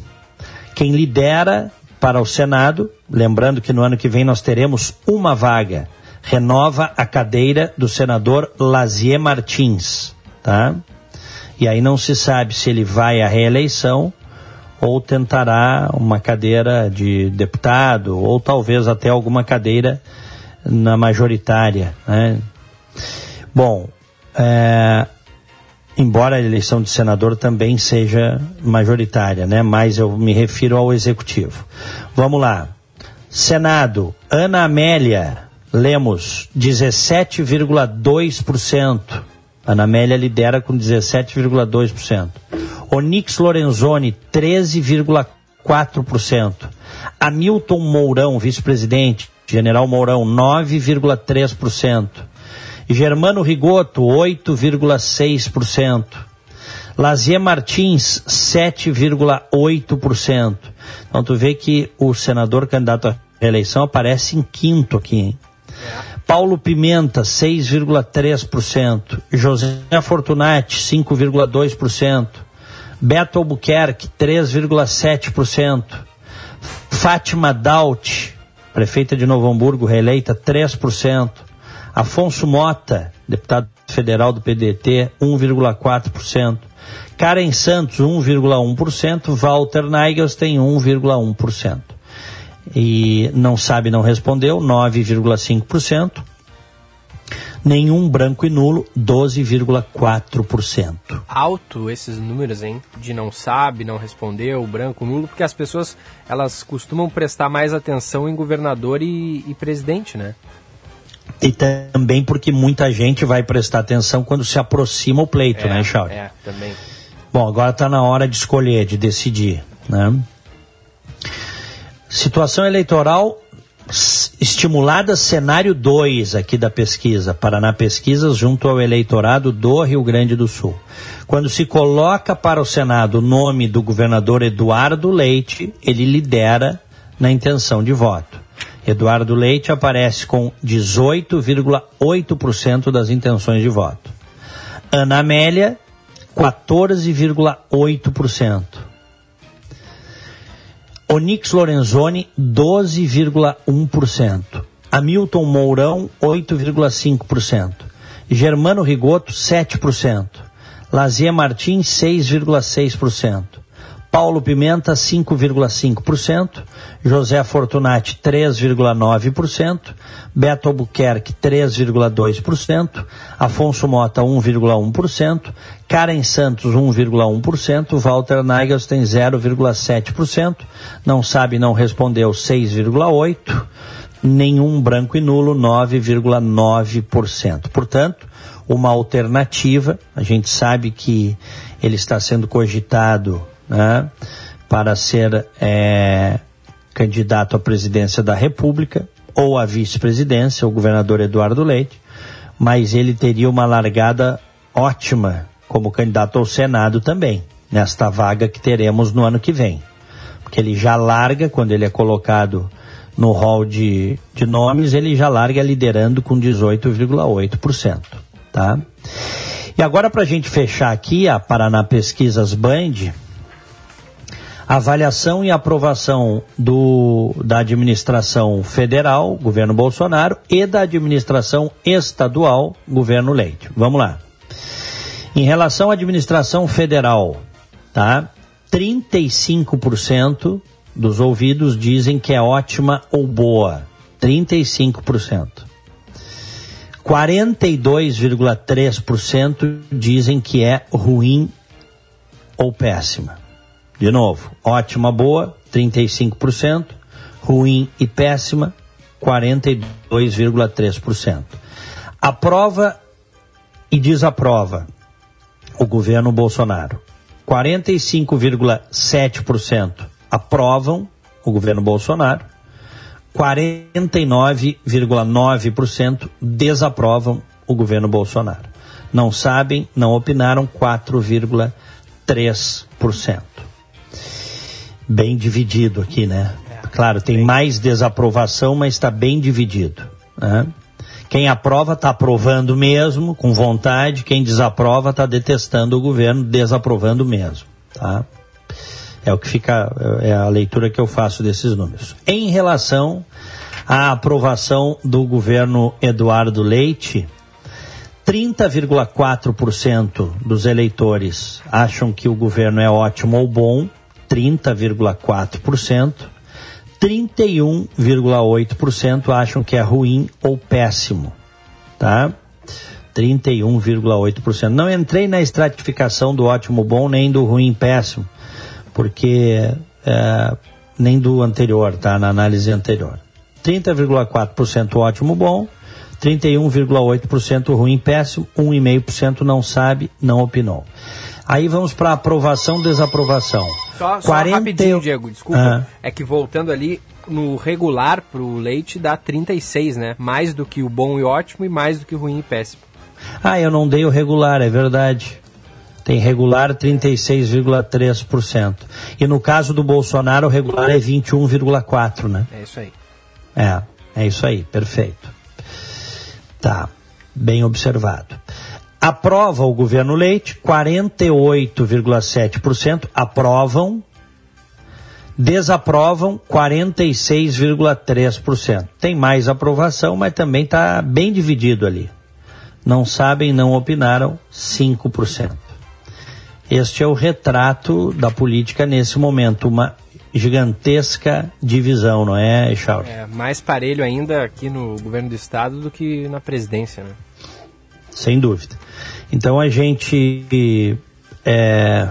S2: quem lidera para o Senado, lembrando que no ano que vem nós teremos uma vaga, renova a cadeira do senador Lazier Martins, tá? E aí não se sabe se ele vai à reeleição ou tentará uma cadeira de deputado ou talvez até alguma cadeira na majoritária, né? Bom, é, embora a eleição de senador também seja majoritária, né? Mas eu me refiro ao executivo. Vamos lá. Senado, Ana Amélia Lemos, 17,2%. Ana Amélia lidera com 17,2%. Onix Lorenzoni, 13,4%. Hamilton Mourão, vice-presidente, General Mourão, 9,3%. Germano Rigoto, 8,6%. Lazier Martins, 7,8%. Então tu vê que o senador candidato à reeleição aparece em quinto aqui, hein? Paulo Pimenta, 6,3%. José Fortunati, 5,2%. Beto Albuquerque, 3,7%. Fátima Daut, prefeita de Novo Hamburgo, reeleita, 3%. Afonso Mota, deputado federal do PDT, 1,4%. Karen Santos, 1,1%. Walter Nigels tem 1,1%. E não sabe, não respondeu, 9,5%. Nenhum branco e nulo, 12,4%.
S1: Alto esses números, hein? De não sabe, não respondeu, branco, nulo, porque as pessoas elas costumam prestar mais atenção em governador e, e presidente, né?
S2: E também porque muita gente vai prestar atenção quando se aproxima o pleito,
S1: é,
S2: né, Charles?
S1: É, também.
S2: Bom, agora está na hora de escolher, de decidir, né? Situação eleitoral estimulada cenário 2 aqui da pesquisa, Paraná Pesquisas junto ao eleitorado do Rio Grande do Sul. Quando se coloca para o Senado o nome do governador Eduardo Leite, ele lidera na intenção de voto. Eduardo Leite aparece com 18,8% das intenções de voto. Ana Amélia, 14,8%. Onix Lorenzoni, 12,1%. Hamilton Mourão, 8,5%. Germano Rigoto, 7%. Lazier Martins, 6,6%. Paulo Pimenta, 5,5%. José Fortunati, 3,9%. Beto Albuquerque, 3,2%. Afonso Mota, 1,1%. Karen Santos, 1,1%. Walter Nagels tem 0,7%. Não sabe, não respondeu, 6,8%. Nenhum branco e nulo, 9,9%. Portanto, uma alternativa, a gente sabe que ele está sendo cogitado né, para ser é, candidato à presidência da República ou à vice-presidência, o governador Eduardo Leite, mas ele teria uma largada ótima como candidato ao Senado também, nesta vaga que teremos no ano que vem. Porque ele já larga, quando ele é colocado no hall de, de nomes, ele já larga liderando com 18,8%. Tá? E agora, para a gente fechar aqui a Paraná Pesquisas Band, avaliação e aprovação do, da administração federal, governo Bolsonaro, e da administração estadual, governo Leite. Vamos lá. Em relação à administração federal, tá? 35% dos ouvidos dizem que é ótima ou boa, 35%. 42,3% dizem que é ruim ou péssima. De novo, ótima, boa, 35%, ruim e péssima, 42,3%. Aprova e desaprova o governo Bolsonaro. 45,7% aprovam o governo Bolsonaro, 49,9% desaprovam o governo Bolsonaro. Não sabem, não opinaram 4,3%. Bem dividido aqui, né? Claro, tem mais desaprovação, mas está bem dividido. Né? Quem aprova está aprovando mesmo, com vontade. Quem desaprova está detestando o governo, desaprovando mesmo. Tá? É o que fica, é a leitura que eu faço desses números. Em relação à aprovação do governo Eduardo Leite, 30,4% dos eleitores acham que o governo é ótimo ou bom, 30,4%. 31,8% acham que é ruim ou péssimo, tá? 31,8%. Não entrei na estratificação do ótimo bom nem do ruim péssimo, porque é, nem do anterior, tá? Na análise anterior. 30,4% ótimo bom, 31,8% ruim péssimo, 1,5% não sabe, não opinou. Aí vamos para aprovação, desaprovação.
S1: Só, só 40... rapidinho, Diego, desculpa. Ah. É que voltando ali, no regular pro leite dá 36, né? Mais do que o bom e ótimo e mais do que o ruim e péssimo.
S2: Ah, eu não dei o regular, é verdade. Tem regular 36,3%. E no caso do Bolsonaro, o regular é 21,4%, né?
S1: É isso aí.
S2: É, é isso aí, perfeito. Tá, bem observado. Aprova o governo Leite, 48,7% aprovam, desaprovam 46,3%. Tem mais aprovação, mas também está bem dividido ali. Não sabem, não opinaram, 5%. Este é o retrato da política nesse momento, uma gigantesca divisão, não é, Echauri?
S1: É mais parelho ainda aqui no governo do estado do que na presidência, né?
S2: Sem dúvida. Então a gente é,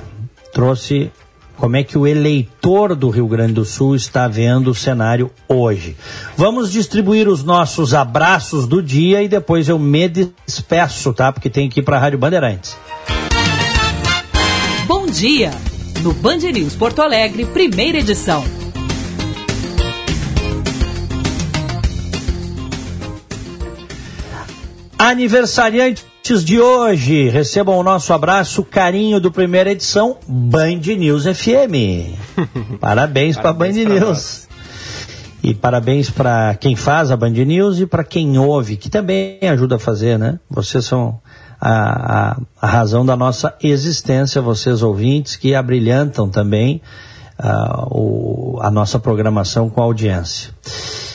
S2: trouxe como é que o eleitor do Rio Grande do Sul está vendo o cenário hoje. Vamos distribuir os nossos abraços do dia e depois eu me despeço, tá? Porque tem que ir para a Rádio Bandeirantes.
S4: Bom dia! No Band News Porto Alegre, primeira edição.
S2: Aniversariantes de hoje, recebam o nosso abraço, carinho do primeira edição Band News FM. parabéns para Band News. Nós. E parabéns para quem faz a Band News e para quem ouve, que também ajuda a fazer, né? Vocês são a, a, a razão da nossa existência, vocês ouvintes, que abrilhantam também uh, o, a nossa programação com a audiência.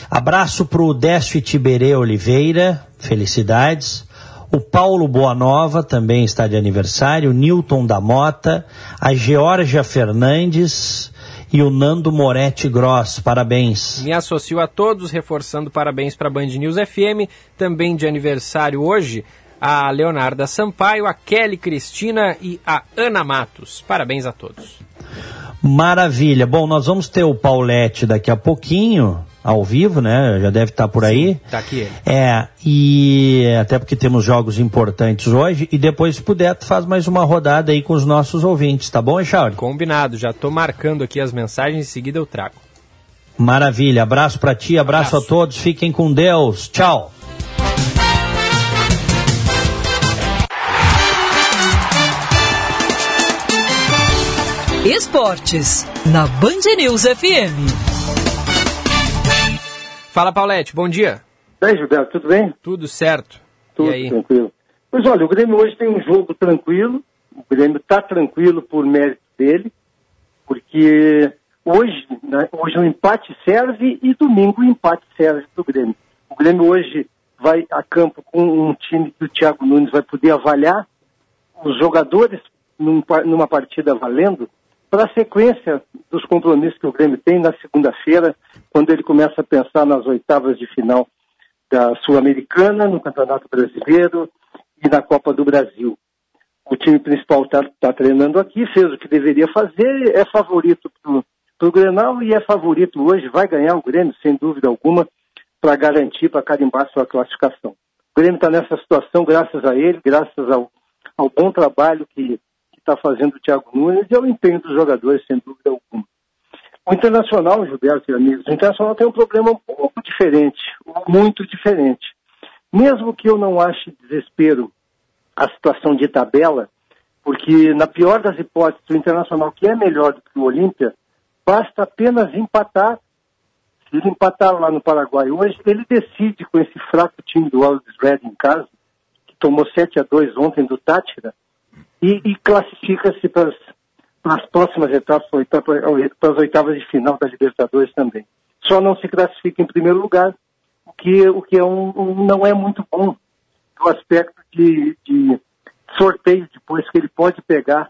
S2: Abraço para o Décio Tiberê Oliveira, felicidades. O Paulo Boanova também está de aniversário, o Newton da Mota, a Georgia Fernandes e o Nando Moretti Gross. Parabéns.
S1: Me associo a todos, reforçando parabéns para a Band News FM, também de aniversário hoje, a Leonarda Sampaio, a Kelly Cristina e a Ana Matos. Parabéns a todos.
S2: Maravilha. Bom, nós vamos ter o Paulette daqui a pouquinho ao vivo, né? Já deve estar por aí.
S1: Sim, tá aqui.
S2: É, e até porque temos jogos importantes hoje. E depois, se puder, tu faz mais uma rodada aí com os nossos ouvintes, tá bom, Echauri?
S1: Combinado, já tô marcando aqui as mensagens, em seguida eu trago.
S2: Maravilha, abraço para ti, abraço, abraço a todos, fiquem com Deus, tchau.
S4: Esportes, na Band News FM.
S1: Fala, Paulette, bom dia.
S5: Bem, Gilberto, tudo bem?
S1: Tudo certo.
S5: Tudo tranquilo. Pois olha, o Grêmio hoje tem um jogo tranquilo, o Grêmio está tranquilo por mérito dele, porque hoje, né, hoje o empate serve e domingo o empate serve para o Grêmio. O Grêmio hoje vai a campo com um time que o Thiago Nunes vai poder avaliar os jogadores num, numa partida valendo, para a sequência dos compromissos que o Grêmio tem na segunda-feira, quando ele começa a pensar nas oitavas de final da Sul-Americana, no Campeonato Brasileiro e na Copa do Brasil. O time principal está tá treinando aqui, fez o que deveria fazer, é favorito para o Grenal e é favorito hoje, vai ganhar o Grêmio, sem dúvida alguma, para garantir, para carimbar sua classificação. O Grêmio está nessa situação graças a ele, graças ao, ao bom trabalho que está fazendo o Thiago Nunes e ao empenho dos jogadores, sem dúvida alguma. O Internacional, Gilberto e amigos, o Internacional tem um problema um pouco diferente, muito diferente. Mesmo que eu não ache desespero a situação de tabela, porque na pior das hipóteses, o Internacional, que é melhor do que o Olímpia, basta apenas empatar. Se ele empatar lá no Paraguai hoje, ele decide com esse fraco time do Alves Red em casa, que tomou 7 a 2 ontem do Tátira, e, e classifica-se para as próximas etapas, para as oitavas de final da Libertadores também. Só não se classifica em primeiro lugar, o que, o que é um, um não é muito bom do aspecto de, de sorteio depois, que ele pode pegar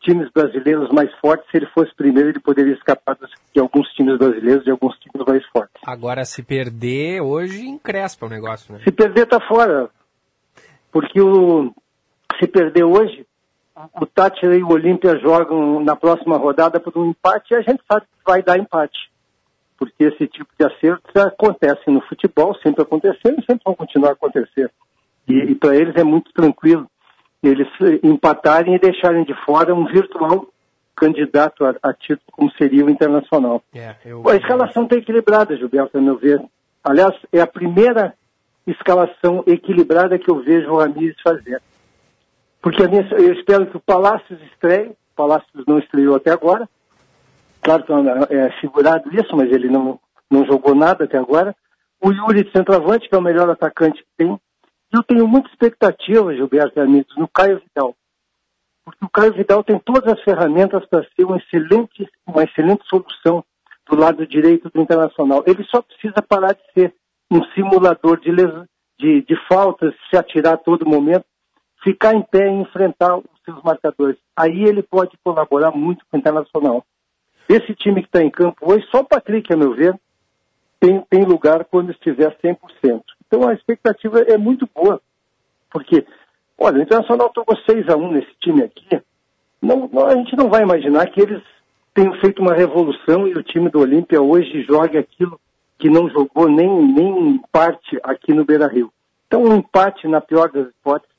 S5: times brasileiros mais fortes. Se ele fosse primeiro, ele poderia escapar de alguns times brasileiros, de alguns times mais fortes.
S1: Agora, se perder, hoje encrespa o negócio, né?
S5: Se perder, tá fora. Porque o, se perder hoje, o Tátira e o Olímpia jogam na próxima rodada por um empate e a gente sabe que vai dar empate. Porque esse tipo de acertos acontece no futebol, sempre aconteceu e sempre vão continuar a acontecer. E, e para eles é muito tranquilo eles empatarem e deixarem de fora um virtual candidato a, a título como seria o Internacional.
S1: É, eu...
S5: A escalação está equilibrada, Gilberto, a meu ver. Aliás, é a primeira escalação equilibrada que eu vejo o Ramires fazer. Porque minha, eu espero que o Palácios estreie, o Palácios não estreou até agora. Claro que é figurado isso, mas ele não, não jogou nada até agora. O Yuri de centroavante, que é o melhor atacante que tem. Eu tenho muita expectativa, Gilberto e amigos, no Caio Vidal. Porque o Caio Vidal tem todas as ferramentas para ser uma excelente, uma excelente solução do lado direito do Internacional. Ele só precisa parar de ser um simulador de, de, de faltas, se atirar a todo momento, ficar em pé e enfrentar os seus marcadores. Aí ele pode colaborar muito com o Internacional. Esse time que está em campo hoje, só o Patrick, a meu ver, tem, tem lugar quando estiver 100%. Então a expectativa é muito boa, porque, olha, o Internacional tomou 6 a 1 nesse time aqui. Não, não, a gente não vai imaginar que eles tenham feito uma revolução e o time do Olímpia hoje jogue aquilo que não jogou nem, nem parte aqui no Beira Rio. Então, um empate, na pior das hipóteses,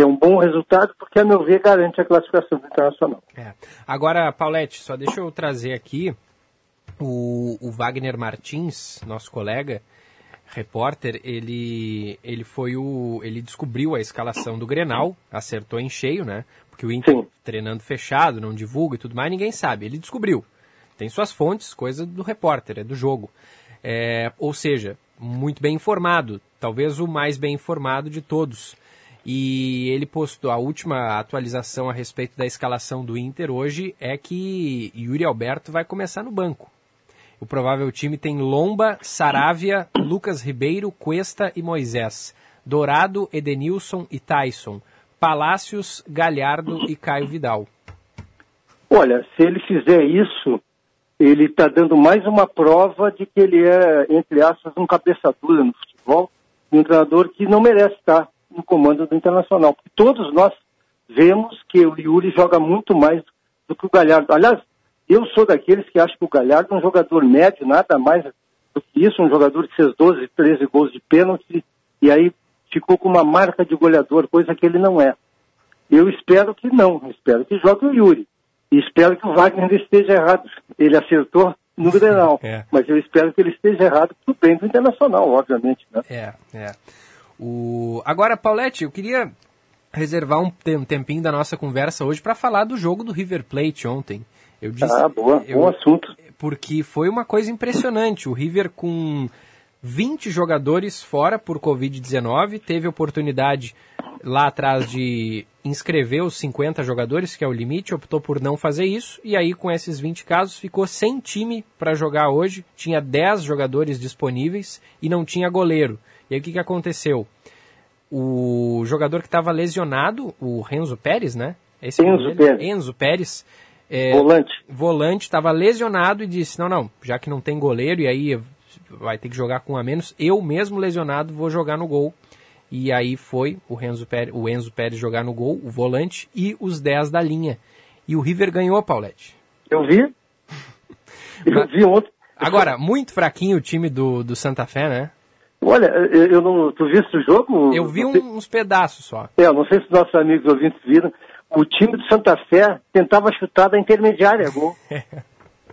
S5: é um bom resultado, porque, a meu ver, garante a classificação Internacional.
S1: É. Agora, Paulette, só deixa eu trazer aqui o, o Wagner Martins, nosso colega, repórter, ele, ele foi o. ele descobriu a escalação do Grenal, acertou em cheio, né? Porque o Inter Sim. treinando fechado, não divulga e tudo mais, ninguém sabe. Ele descobriu. Tem suas fontes, coisa do repórter, é do jogo. É, ou seja, muito bem informado, talvez o mais bem informado de todos. E ele postou a última atualização a respeito da escalação do Inter hoje é que Yuri Alberto vai começar no banco. O provável time tem Lomba, Saravia, Lucas Ribeiro, Cuesta e Moisés. Dourado, Edenilson e Tyson. Palácios, Galhardo e Caio Vidal.
S5: Olha, se ele fizer isso, ele está dando mais uma prova de que ele é, entre aspas, um cabeça dura no futebol, um treinador que não merece estar no comando do Internacional. Porque todos nós vemos que o Yuri joga muito mais do que o Galhardo. Aliás, eu sou daqueles que acham que o Galhardo é um jogador médio, nada mais do que isso, um jogador que fez 12, 13 gols de pênalti e aí ficou com uma marca de goleador, coisa que ele não é. Eu espero que não, espero que jogue o Yuri. E espero que o Wagner esteja errado. Ele acertou no Grenal, é. mas eu espero que ele esteja errado pro bem do Internacional, obviamente. Né?
S1: É, é. O... Agora, Paulette, eu queria reservar um tempinho da nossa conversa hoje para falar do jogo do River Plate ontem.
S5: Eu disse, ah, boa, eu, bom assunto.
S1: Porque foi uma coisa impressionante. O River com 20 jogadores fora por Covid-19, teve oportunidade lá atrás de inscrever os 50 jogadores, que é o limite, optou por não fazer isso, e aí com esses 20 casos ficou sem time para jogar hoje, tinha 10 jogadores disponíveis e não tinha goleiro. E aí o que, que aconteceu? O jogador que estava lesionado, o Renzo Pérez, né?
S5: Esse Enzo Pérez.
S1: Enzo Pérez É,
S5: Volante.
S1: volante, estava lesionado e disse: não, não, já que não tem goleiro e aí vai ter que jogar com um a menos, eu mesmo lesionado vou jogar no gol. E aí foi o, Renzo Pérez, o Enzo Pérez jogar no gol, o volante, e os 10 da linha. E o River ganhou, Paulette.
S5: Eu vi. Eu vi ontem.
S1: Agora, muito fraquinho o time do, do Santa Fé, né?
S5: Olha, eu, não. Tu viste o jogo?
S1: Eu vi um- uns pedaços só.
S5: É, eu não sei se nossos amigos ouvintes viram. O time do Santa Fé tentava chutar da intermediária, gol.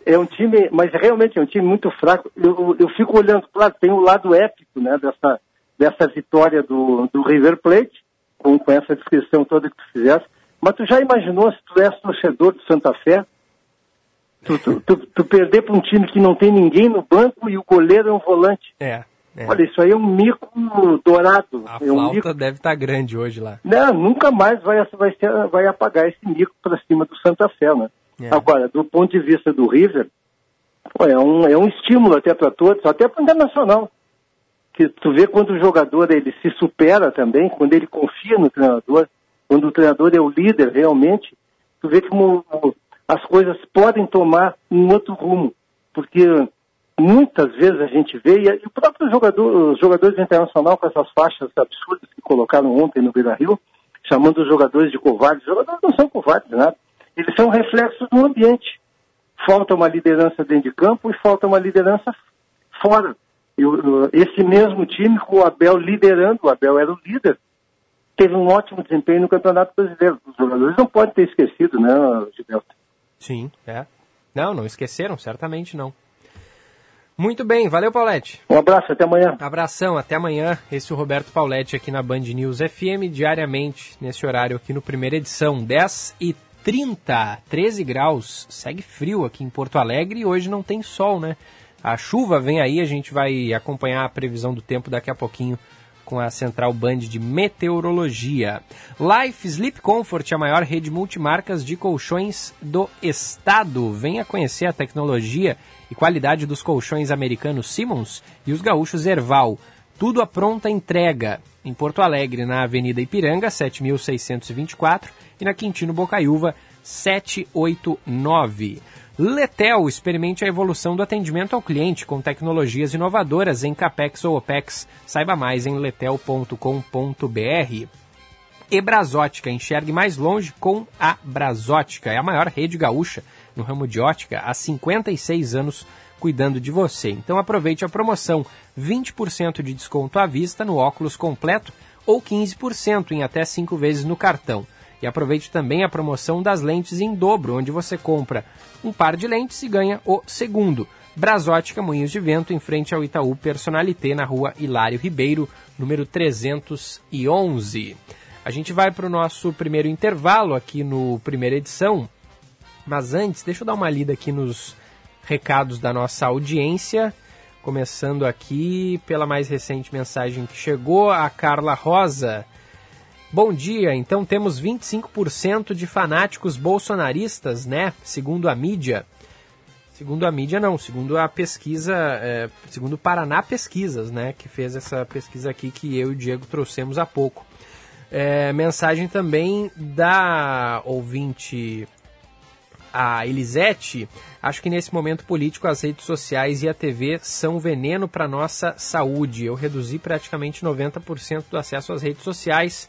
S5: É um time, mas realmente é um time muito fraco. Eu, eu fico olhando, claro, tem o lado épico, né, dessa, dessa vitória do, do River Plate, com, com essa descrição toda que tu fizeste. Mas tu já imaginou se tu és torcedor do Santa Fé? Tu, tu, tu, tu perder para um time que não tem ninguém no banco e o goleiro é um volante.
S1: É. é.
S5: Olha, isso aí é um mico dourado.
S1: A
S5: é um
S1: flauta
S5: mico
S1: deve estar grande hoje lá.
S5: não, nunca mais vai, vai, ser, vai apagar esse mico para cima do Santa Fé, né?
S1: É.
S5: Agora, do ponto de vista do River, é, um, é um estímulo até para todos, até para o internacional. Que tu vê quando o jogador ele se supera também, quando ele confia no treinador, quando o treinador é o líder realmente, tu vê como as coisas podem tomar um outro rumo. Porque muitas vezes a gente vê, e o próprio jogador, os jogadores internacional com essas faixas absurdas que colocaram ontem no Beira Rio, chamando os jogadores de covardes, os jogadores não são covardes, nada. Eles são reflexos do ambiente. Falta uma liderança dentro de campo e falta uma liderança fora. E o- esse mesmo time, com o Abel liderando, o Abel era o líder, teve um ótimo desempenho no Campeonato Brasileiro. Os jogadores não podem ter esquecido, né, Gilberto?
S1: Sim, é. Não, não esqueceram, certamente não. Muito bem, valeu, Paulette.
S5: Um abraço, até amanhã.
S1: Abração, até amanhã. Esse é o Roberto Pauletti aqui na Band News FM, diariamente, nesse horário aqui no primeira edição, 10 e 30, 13 graus. Segue frio aqui em Porto Alegre e hoje não tem sol, né? A chuva vem aí, a gente vai acompanhar a previsão do tempo daqui a pouquinho com a Central Band de Meteorologia. Life Sleep Comfort, a maior rede multimarcas de colchões do estado. Venha conhecer a tecnologia e qualidade dos colchões americanos Simmons e os gaúchos Erval. Tudo à pronta entrega. Em Porto Alegre, na Avenida Ipiranga, 7624 e na Quintino Bocaiúva, 789. Letel, experimente a evolução do atendimento ao cliente com tecnologias inovadoras em CAPEX ou OPEX. Saiba mais em letel.com.br. E Brasótica, enxergue mais longe com a Brasótica. É a maior rede gaúcha no ramo de ótica há 56 anos cuidando de você. Então aproveite a promoção: 20% de desconto à vista no óculos completo ou 15% em até 5 vezes no cartão. E aproveite também a promoção das lentes em dobro, onde você compra um par de lentes e ganha o segundo. Brasótica Moinhos de Vento, em frente ao Itaú Personalité, na rua Hilário Ribeiro, número 311. A gente vai para o nosso primeiro intervalo aqui no primeira edição, mas antes, deixa eu dar uma lida aqui nos recados da nossa audiência. Começando aqui pela mais recente mensagem que chegou, a Carla Rosa. Bom dia, então temos 25% de fanáticos bolsonaristas, né? Segundo a mídia. Segundo a mídia, não, segundo a pesquisa, é, segundo o Paraná Pesquisas, né? Que fez essa pesquisa aqui que eu e o Diego trouxemos há pouco. É, mensagem também da ouvinte a Elisete, acho que nesse momento político as redes sociais e a TV são veneno para nossa saúde. Eu reduzi praticamente 90% do acesso às redes sociais.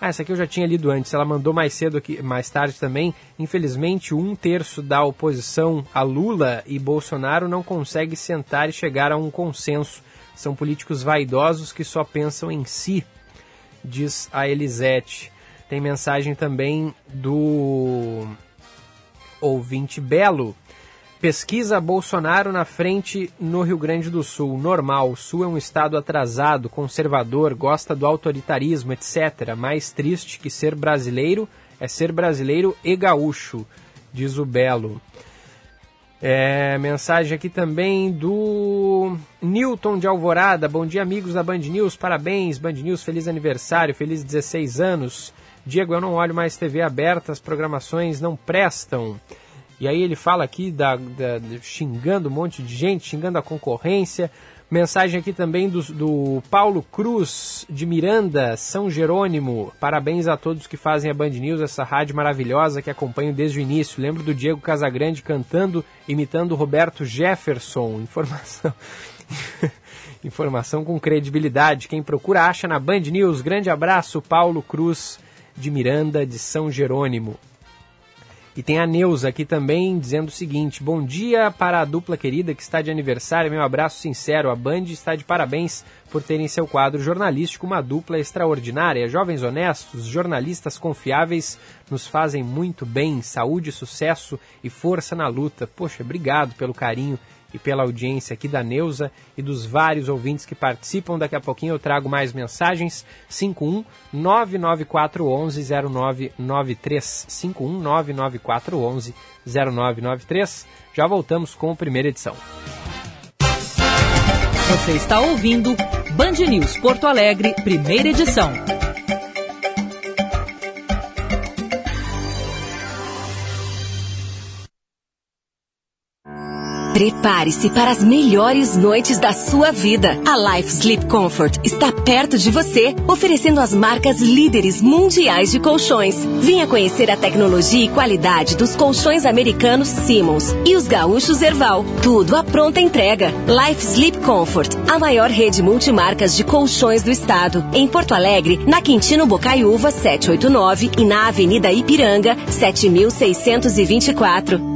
S1: Ah, essa aqui eu já tinha lido antes. Ela mandou mais cedo aqui, mais tarde também. Infelizmente, um terço da oposição a Lula e Bolsonaro não consegue sentar e chegar a um consenso. São políticos vaidosos que só pensam em si, diz a Elisete. Tem mensagem também do ouvinte Belo. Pesquisa Bolsonaro na frente no Rio Grande do Sul. Normal, o Sul é um estado atrasado, conservador, gosta do autoritarismo, etc. Mais triste que ser brasileiro é ser brasileiro e gaúcho, diz o Belo. É, mensagem aqui também do Newton de Alvorada. Bom dia, amigos da Band News. Parabéns, Band News. Feliz aniversário, feliz 16 anos. Diego, eu não olho mais TV aberta, as programações não prestam. E aí ele fala aqui da, da- xingando um monte de gente, xingando a concorrência. Mensagem aqui também do, do, Paulo Cruz, de Miranda, São Jerônimo. Parabéns a todos que fazem a Band News, essa rádio maravilhosa que acompanho desde o início. Lembro do Diego Casagrande cantando, imitando Roberto Jefferson. Informação. Informação com credibilidade. Quem procura acha na Band News. Grande abraço, Paulo Cruz, de Miranda, de São Jerônimo. E tem a Neuza aqui também dizendo o seguinte: Bom dia para a dupla querida que está de aniversário. Meu abraço sincero. A Band está de parabéns por terem seu quadro jornalístico uma dupla extraordinária. Jovens honestos, jornalistas confiáveis nos fazem muito bem. Saúde, sucesso e força na luta. Poxa, obrigado pelo carinho e pela audiência aqui da Neuza e dos vários ouvintes que participam. Daqui a pouquinho eu trago mais mensagens. 51 99411 0993. 51 99411 0993. Já voltamos com a primeira edição.
S4: Você está ouvindo Band News Porto Alegre, primeira edição.
S6: Prepare-se para as melhores noites da sua vida. A Life Sleep Comfort está perto de você, oferecendo as marcas líderes mundiais de colchões. Venha conhecer a tecnologia e qualidade dos colchões americanos Simmons e os gaúchos Erval. Tudo à pronta entrega. Life Sleep Comfort, a maior rede multimarcas de colchões do estado. Em Porto Alegre, na Quintino Bocaiúva 789 e na Avenida Ipiranga 7624.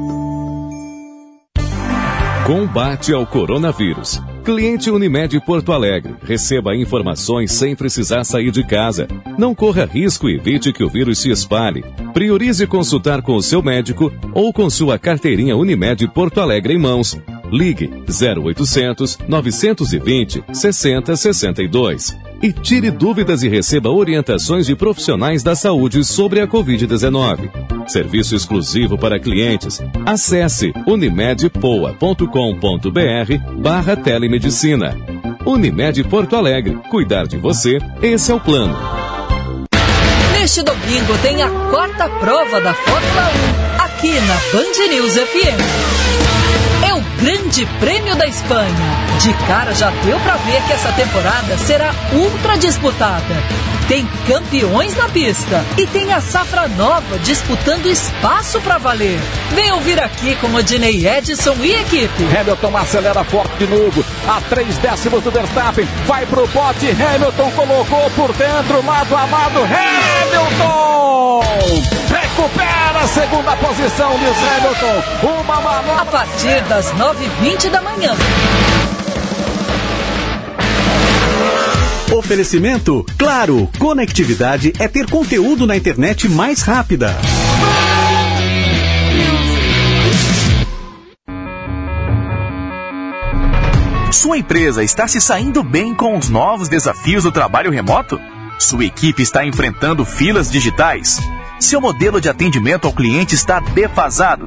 S7: Combate ao coronavírus. Cliente Unimed Porto Alegre. Receba informações sem precisar sair de casa. Não corra risco e evite que o vírus se espalhe. Priorize consultar com o seu médico ou com sua carteirinha Unimed Porto Alegre em mãos. Ligue 0800 920 6062 e tire dúvidas e receba orientações de profissionais da saúde sobre a Covid-19. Serviço exclusivo para clientes. Acesse unimedpoa.com.br barra telemedicina. Unimed Porto Alegre. Cuidar de você, esse é o plano.
S4: Neste domingo tem a quarta prova da Fórmula 1, aqui na Band News FM. Grande Prêmio da Espanha. De cara já deu para ver que essa temporada será ultra disputada. Tem campeões na pista e tem a safra nova disputando espaço para valer. Vem ouvir aqui com Odinei Edson e equipe.
S8: Hamilton acelera forte de novo, a três décimos do Verstappen, vai pro bote, Hamilton colocou por dentro, lado amado, Hamilton! Recupera a segunda posição, diz Hamilton. Uma manobra.
S4: A partir das 9h20 da manhã.
S9: Oferecimento? Claro! Conectividade é ter conteúdo na internet mais rápida. Sua empresa está se saindo bem com os novos desafios do trabalho remoto? Sua equipe está enfrentando filas digitais? Seu modelo de atendimento ao cliente está defasado?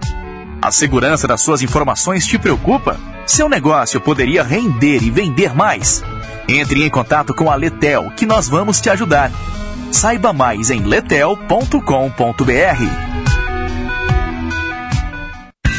S9: A segurança das suas informações te preocupa? Seu negócio poderia render e vender mais? Entre em contato com a Letel, que nós vamos te ajudar. Saiba mais em letel.com.br.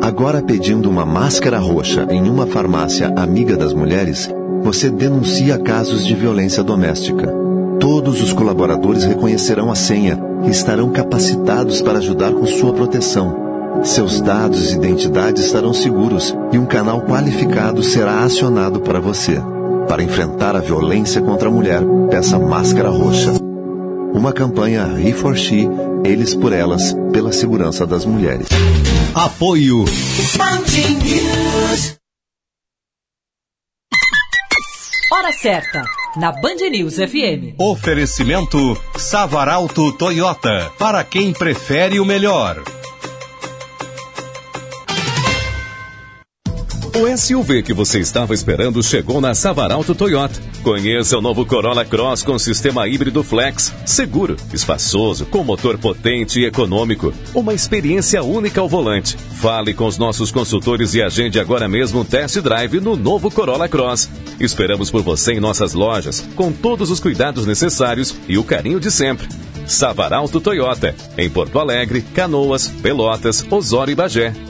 S10: Agora pedindo uma máscara roxa em uma farmácia amiga das mulheres, você denuncia casos de violência doméstica. Todos os colaboradores reconhecerão a senha e estarão capacitados para ajudar com sua proteção. Seus dados e identidade estarão seguros e um canal qualificado será acionado para você. Para enfrentar a violência contra a mulher, peça máscara roxa. Uma campanha He for She, Eles por Elas, pela segurança das mulheres.
S9: Apoio.
S4: Hora certa, na Band News FM.
S9: Oferecimento Savaralto Toyota, para quem prefere o melhor.
S7: O SUV que você estava esperando chegou na Savaralto Toyota. Conheça o novo Corolla Cross com sistema híbrido flex, seguro, espaçoso, com motor potente e econômico. Uma experiência única ao volante. Fale com os nossos consultores e agende agora mesmo um test drive no novo Corolla Cross. Esperamos por você em nossas lojas, com todos os cuidados necessários e o carinho de sempre. Savaralto Toyota, em Porto Alegre, Canoas, Pelotas, Osório e Bagé.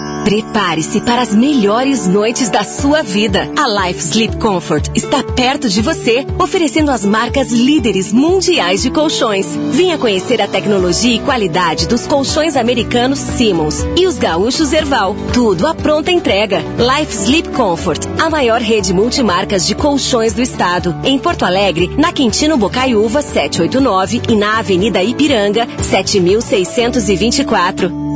S6: Prepare-se para as melhores noites da sua vida. A Life Sleep Comfort está perto de você, oferecendo as marcas líderes mundiais de colchões. Venha conhecer a tecnologia e qualidade dos colchões americanos Simmons e os gaúchos Erval. Tudo à pronta entrega. Life Sleep Comfort, a maior rede multimarcas de colchões do estado. Em Porto Alegre, na Quintino Bocaiúva 789 e na Avenida Ipiranga 7624.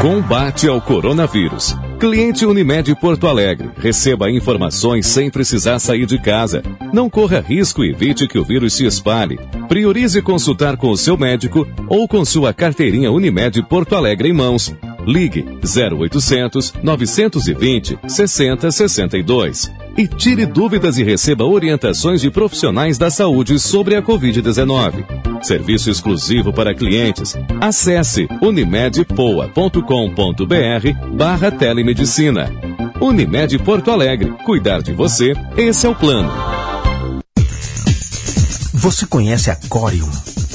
S7: Combate ao coronavírus. Cliente Unimed Porto Alegre. Receba informações sem precisar sair de casa. Não corra risco e evite que o vírus se espalhe. Priorize consultar com o seu médico ou com sua carteirinha Unimed Porto Alegre em mãos. Ligue 0800 920 6062 e tire dúvidas e receba orientações de profissionais da saúde sobre a Covid-19. Serviço exclusivo para clientes. Acesse unimedpoa.com.br barra telemedicina. Unimed Porto Alegre. Cuidar de você, esse é o plano.
S11: Você conhece a Corium?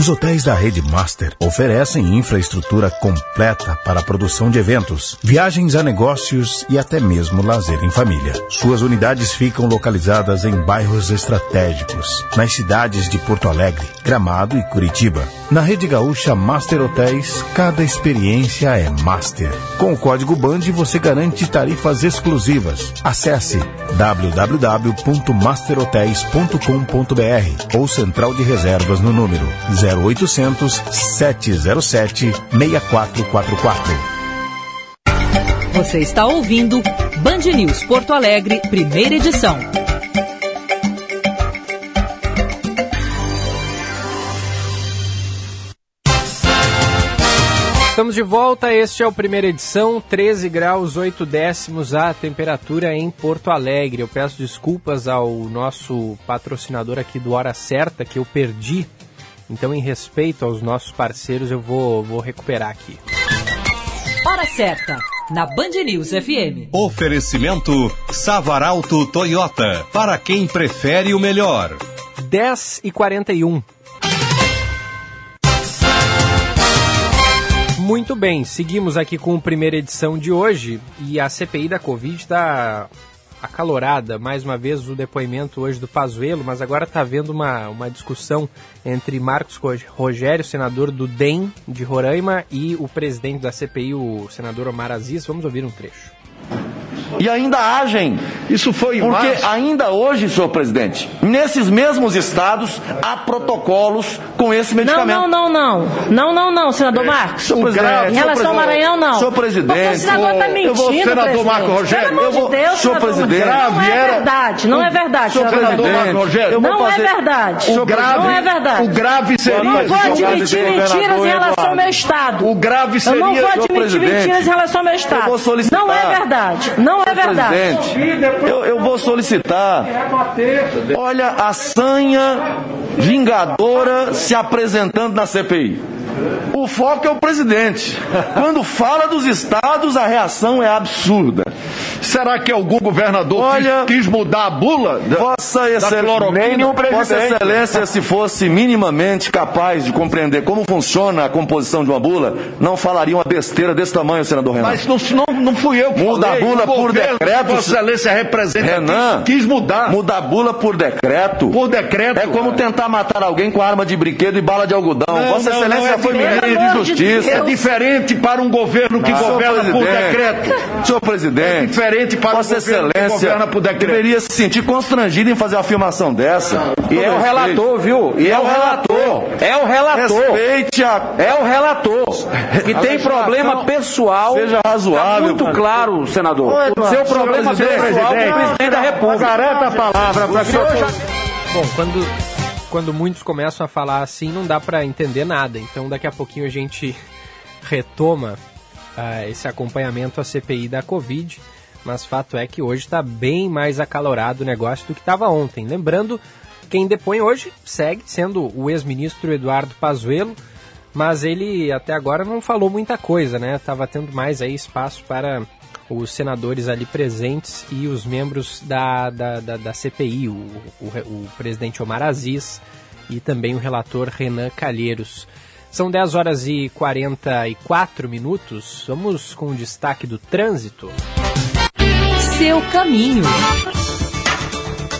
S11: Os hotéis da Rede Master oferecem infraestrutura completa para a produção de eventos, viagens a negócios e até mesmo lazer em família. Suas unidades ficam localizadas em bairros estratégicos, nas cidades de Porto Alegre, Gramado e Curitiba. Na Rede Gaúcha Master Hotéis, cada experiência é master. Com o código BAND você garante tarifas exclusivas. Acesse www.masterhotels.com.br ou central de reservas no número 0800 707 6444.
S4: Você está ouvindo Band News Porto Alegre, primeira edição.
S1: Estamos de volta, este é o primeira edição, 13 graus 8 décimos a temperatura em Porto Alegre. Eu peço desculpas ao nosso patrocinador aqui do Hora Certa, que eu perdi. Então, em respeito aos nossos parceiros, eu vou, vou recuperar aqui.
S4: Hora certa, na Band News FM.
S12: Oferecimento Savaralto Toyota, para quem prefere o melhor.
S1: 10 e 41. Muito bem, seguimos aqui com a primeira edição de hoje e a CPI da Covid está acalorada. Mais uma vez o depoimento hoje do Pazuello, mas agora está havendo uma, uma discussão entre Marcos Rogério, senador do DEM de Roraima, e o presidente da CPI, o senador Omar Aziz. Vamos ouvir um trecho.
S13: E ainda agem.
S14: Isso foi
S13: Porque
S14: março.
S13: ainda hoje, senhor presidente, nesses mesmos estados há protocolos com esse medicamento.
S15: Não, não, não, não. Não, não, não, senador Marcos.
S13: Senhor presidente,
S15: em relação ao Maranhão, não.
S13: Senhor presidente,
S15: Porque o senador está mentindo,
S14: eu vou- senador
S15: presidente.
S14: Marco Rogério,
S15: Pelo amor
S13: eu vou-
S15: de Deus,
S13: senhor
S15: senador
S13: presidente.
S15: Não é verdade, não é verdade,
S14: Senhor
S15: senador
S14: senador
S15: presidente.
S14: Marco Rogério, eu vou
S15: Não é verdade.
S14: O grave,
S15: Não é verdade.
S14: O grave seria.
S15: Eu não vou admitir
S13: presidente,
S15: mentiras em relação ao meu. Estado.
S14: O grave
S15: Eu
S14: seria.
S15: não vou admitir
S13: presidente,
S15: mentiras em relação ao meu Estado.
S13: eu vou solicitar.
S15: Não é verdade. Não é verdade.
S13: Presidente, eu, eu vou solicitar. Olha a sanha vingadora se apresentando na CPI. O foco é o presidente. Quando fala dos estados, a reação é absurda.
S14: Será que algum governador
S13: Olha,
S14: quis, quis mudar a bula?
S13: Vossa Excelência? Vossa Excelência, se fosse minimamente capaz de compreender como funciona a composição de uma bula, não falaria uma besteira desse tamanho, senador Renan.
S14: Mas não, não, não fui eu que
S13: Muda
S14: falei,
S13: a bula por decreto.
S14: Vossa Excelência representa
S13: Renan,
S14: quis, mudar.
S13: Muda a bula por decreto.
S14: Por decreto.
S13: É como tentar matar alguém com arma de brinquedo e bala de algodão.
S14: Não,
S13: Vossa
S14: não,
S13: Excelência
S14: não, é
S13: foi ministro de Justiça.
S14: É diferente para um governo que governa por decreto.
S13: Senhor presidente,
S14: É diferente para
S13: Vossa
S14: um governo que
S13: Excelência
S14: governa por decreto.
S13: deveria se sentir constrangido em fazer uma afirmação dessa.
S16: E é o relator, viu? E é o relator. É o relator.
S13: Respeite a...
S16: É o relator. Que tem problema pessoal.
S13: Seja razoável.
S16: Tá muito claro, senador. O seu problema
S13: presidente,
S16: pessoal com o
S13: presidente.
S16: da República.
S14: Garanta a palavra para
S16: O senhor.
S1: Bom, quando, quando muitos começam a falar assim, não dá para entender nada. Então, daqui a pouquinho a gente retoma ah, esse acompanhamento à CPI da Covid. Mas fato é que hoje está bem mais acalorado o negócio do que estava ontem. Lembrando, quem depõe hoje segue sendo o ex-ministro Eduardo Pazuello, mas ele até agora não falou muita coisa, né? Tava tendo mais aí espaço para os senadores ali presentes e os membros da, da, da, da CPI, o, o, o presidente Omar Aziz e também o relator Renan Calheiros. São 10 horas e 44 minutos. Vamos com o destaque do trânsito.
S4: Seu caminho.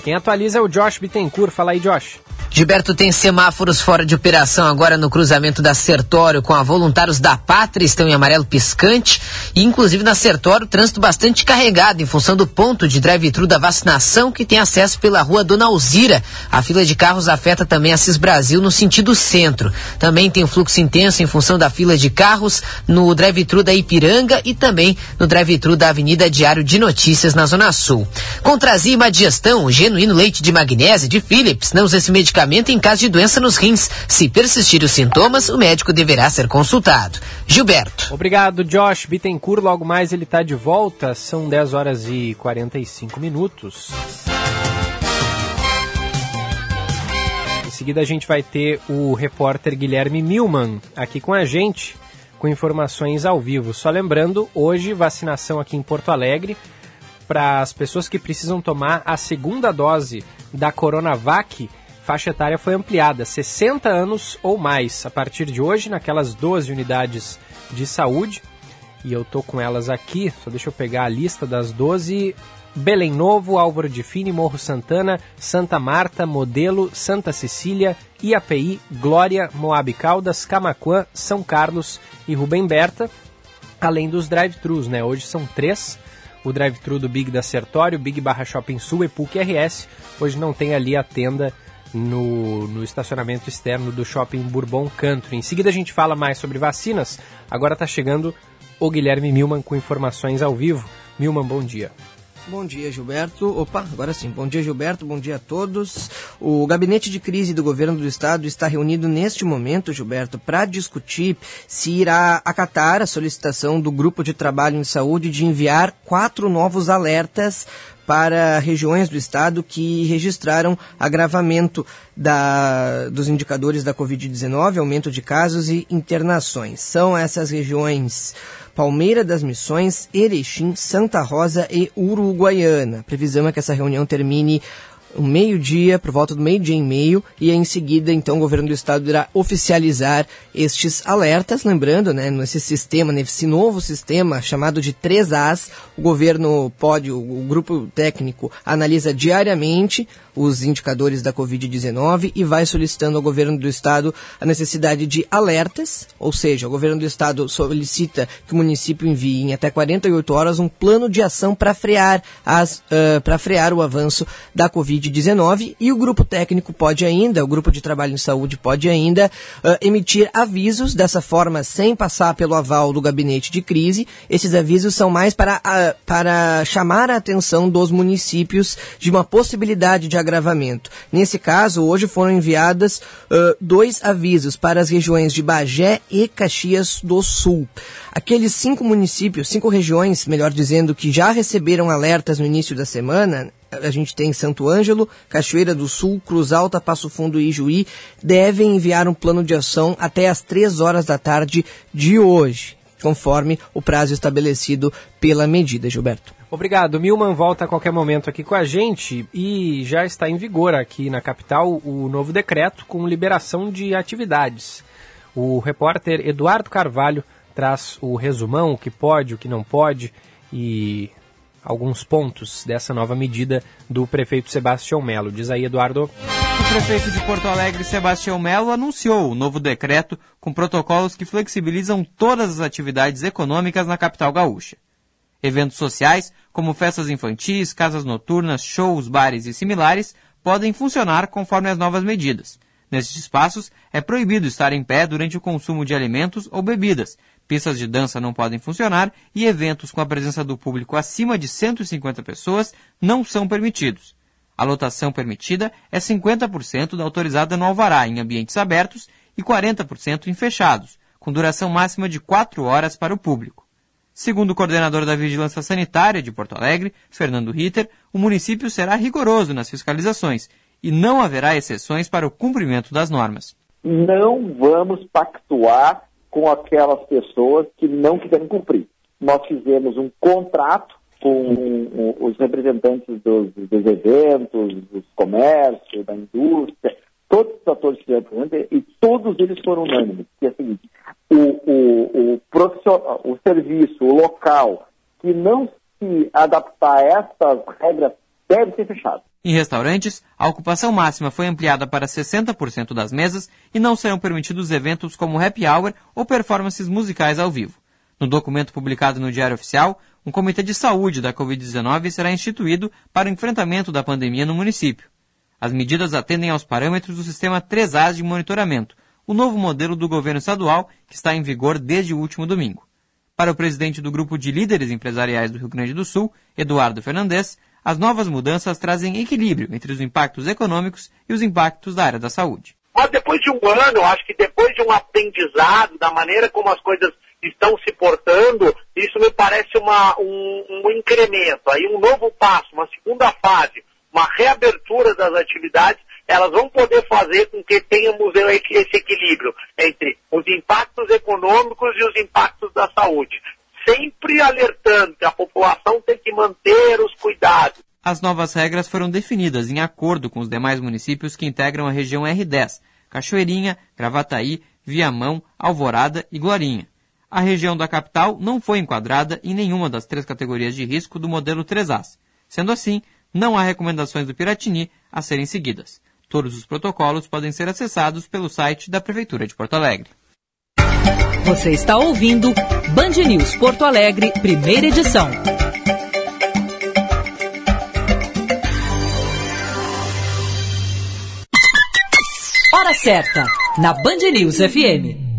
S1: Quem atualiza é o Josh Bittencourt. Fala aí, Josh.
S17: Gilberto tem semáforos fora de operação agora no cruzamento da Sertório com a Voluntários da Pátria, estão em amarelo piscante. E inclusive na Sertório, trânsito bastante carregado em função do ponto de drive-thru da vacinação que tem acesso pela rua Dona Alzira. A fila de carros afeta também a Cis Brasil no sentido centro. Também tem um fluxo intenso em função da fila de carros no drive-thru da Ipiranga e também no drive-thru da Avenida Diário de Notícias na Zona Sul. Contrazima digestão, o genuíno leite de magnésio de Philips, não usa esse medicamento em caso de doença nos rins. Se persistir os sintomas, o médico deverá ser consultado. Gilberto.
S1: Obrigado, Josh Bittencourt. Logo mais ele está de volta. São 10 horas e 45 minutos. Em seguida a gente vai ter o repórter Guilherme Milman aqui com a gente, com informações ao vivo. Só lembrando, hoje vacinação aqui em Porto Alegre para as pessoas que precisam tomar a segunda dose da Coronavac faixa etária foi ampliada, 60 anos ou mais, a partir de hoje, naquelas 12 unidades de saúde. E eu tô com elas aqui, só deixa eu pegar a lista das 12. Belém Novo, Álvaro de Fini, Morro Santana, Santa Marta, Modelo, Santa Cecília, IAPI, Glória, Moab Caldas, Camaquã, São Carlos e Rubem Berta, além dos drive-thrus, né? Hoje são três, o drive-thru do Big da Sertório, Big Barra Shopping Sul e PUC RS. Hoje não tem ali a tenda no, no, estacionamento externo do shopping Bourbon Country. Em seguida a gente fala mais sobre vacinas. Agora está chegando o Guilherme Milman com informações ao vivo. Milman, bom dia.
S18: Bom dia, Gilberto. Opa, agora sim. Bom dia, Gilberto. Bom dia a todos. O gabinete de crise do governo do estado está reunido neste momento, Gilberto, para discutir se irá acatar a solicitação do grupo de trabalho em saúde de enviar quatro novos alertas para regiões do estado que registraram agravamento da, dos indicadores da Covid-19, aumento de casos e internações. São essas regiões Palmeira das Missões, Erechim, Santa Rosa e Uruguaiana. A previsão é que essa reunião termine um meio-dia, por volta do meio-dia e meio, e em seguida, então, o governo do estado irá oficializar estes alertas. Lembrando, né, nesse sistema, nesse novo sistema chamado de 3As, o governo pode, o, grupo técnico analisa diariamente os indicadores da Covid-19 e vai solicitando ao governo do estado a necessidade de alertas, ou seja, o governo do estado solicita que o município envie em até 48 horas um plano de ação para frear, as, uh, para frear o avanço da Covid-19 e o grupo técnico pode ainda, o grupo de trabalho em saúde pode ainda uh, emitir avisos dessa forma sem passar pelo aval do gabinete de crise. Esses avisos são mais para, uh, para chamar a atenção dos municípios de uma possibilidade de agravamento. Nesse caso, hoje foram enviadas uh, dois avisos para as regiões de Bagé e Caxias do Sul. Aqueles cinco municípios, cinco regiões, melhor dizendo, que já receberam alertas no início da semana, a gente tem Santo Ângelo, Cachoeira do Sul, Cruz Alta, Passo Fundo e Ijuí, devem enviar um plano de ação até às três horas da tarde de hoje, conforme o prazo estabelecido pela medida, Gilberto.
S1: Obrigado. Milman volta a qualquer momento aqui com a gente e já está em vigor aqui na capital o novo decreto com liberação de atividades. O repórter Eduardo Carvalho traz o resumão, o que pode, o que não pode e alguns pontos dessa nova medida do prefeito Sebastião Melo. Diz aí, Eduardo.
S19: O prefeito de Porto Alegre, Sebastião Melo, anunciou o novo decreto com protocolos que flexibilizam todas as atividades econômicas na capital gaúcha. Eventos sociais, como festas infantis, casas noturnas, shows, bares e similares, podem funcionar conforme as novas medidas. Nesses espaços, é proibido estar em pé durante o consumo de alimentos ou bebidas. Pistas de dança não podem funcionar e eventos com a presença do público acima de 150 pessoas não são permitidos. A lotação permitida é 50% da autorizada no alvará em ambientes abertos e 40% em fechados, com duração máxima de 4 horas para o público. Segundo o coordenador da Vigilância Sanitária de Porto Alegre, Fernando Ritter, o município será rigoroso nas fiscalizações e não haverá exceções para o cumprimento das normas.
S20: Não vamos pactuar com aquelas pessoas que não quiserem cumprir. Nós fizemos um contrato com os representantes dos, dos eventos, dos comércios, da indústria, todos os atores que e todos eles foram unânimes. Que é o seguinte, o, o, o, profissional, o serviço, o local que não se adaptar a essas regras deve ser fechado.
S19: Em restaurantes, a ocupação máxima foi ampliada para 60% das mesas e não serão permitidos eventos como happy hour ou performances musicais ao vivo. No documento publicado no Diário Oficial, um comitê de saúde da Covid-19 será instituído para o enfrentamento da pandemia no município. As medidas atendem aos parâmetros do sistema 3As de monitoramento, o novo modelo do governo estadual que está em vigor desde o último domingo. Para o presidente do grupo de líderes empresariais do Rio Grande do Sul, Eduardo Fernandes, as novas mudanças trazem equilíbrio entre os impactos econômicos e os impactos da área da saúde.
S21: Mas depois de um ano, acho que depois de um aprendizado da maneira como as coisas estão se portando, isso me parece uma, um, um incremento, aí um novo passo, uma segunda fase, uma reabertura das atividades, elas vão poder fazer com que tenhamos esse equilíbrio entre os impactos econômicos e os impactos da saúde. Sempre alertando que a população tem que manter os cuidados.
S19: As novas regras foram definidas em acordo com os demais municípios que integram a região R10, Cachoeirinha, Gravataí, Viamão, Alvorada e Glorinha. A região da capital não foi enquadrada em nenhuma das três categorias de risco do modelo 3As. Sendo assim, não há recomendações do Piratini a serem seguidas. Todos os protocolos podem ser acessados pelo site da Prefeitura de Porto Alegre.
S4: Você está ouvindo Band News Porto Alegre, primeira edição. Hora certa, na Band News FM.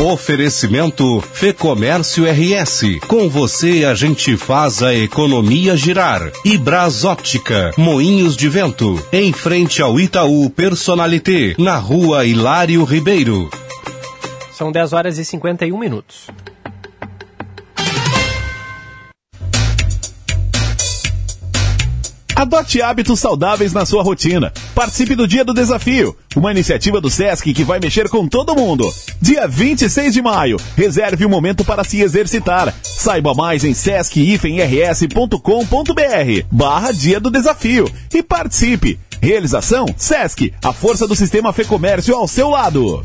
S12: Oferecimento Fê Comércio RS. Com você a gente faz a economia girar. E Brasóptica, Moinhos de Vento. Em frente ao Itaú Personalité, na rua Hilário Ribeiro.
S1: São 10 horas e 51 minutos.
S22: Adote hábitos saudáveis na sua rotina. Participe do Dia do Desafio, uma iniciativa do SESC que vai mexer com todo mundo. Dia 26 de maio, reserve um momento para se exercitar. Saiba mais em sesc-rs.com.br barra Dia do Desafio e participe. Realização SESC, a força do sistema Fê Comércio ao seu lado.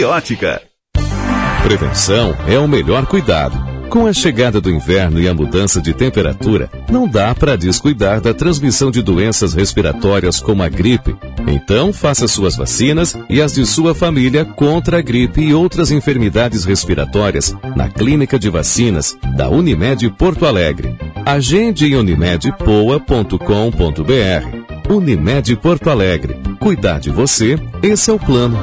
S7: Prevenção é o melhor cuidado. Com a chegada do inverno e a mudança de temperatura, não dá para descuidar da transmissão de doenças respiratórias como a gripe. Então, faça suas vacinas e as de sua família contra a gripe e outras enfermidades respiratórias na Clínica de Vacinas da Unimed Porto Alegre. Agende em unimedpoa.com.br. Unimed Porto Alegre. Cuidar de você, esse é o plano.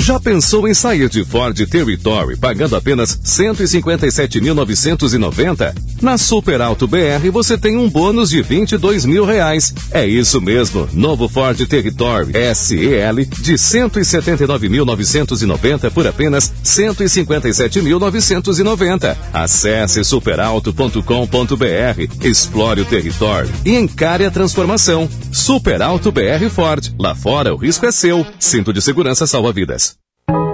S7: Já pensou em sair de Ford Territory pagando apenas 157.990? Na Super Alto BR você tem um bônus de 22 mil reais. É isso mesmo, novo Ford Territory SEL de 179.990 por apenas 157.990. Acesse superalto.com.br, explore o território e encare a transformação. Super Alto BR Ford. Lá fora o risco é seu. Cinto de segurança salva vidas.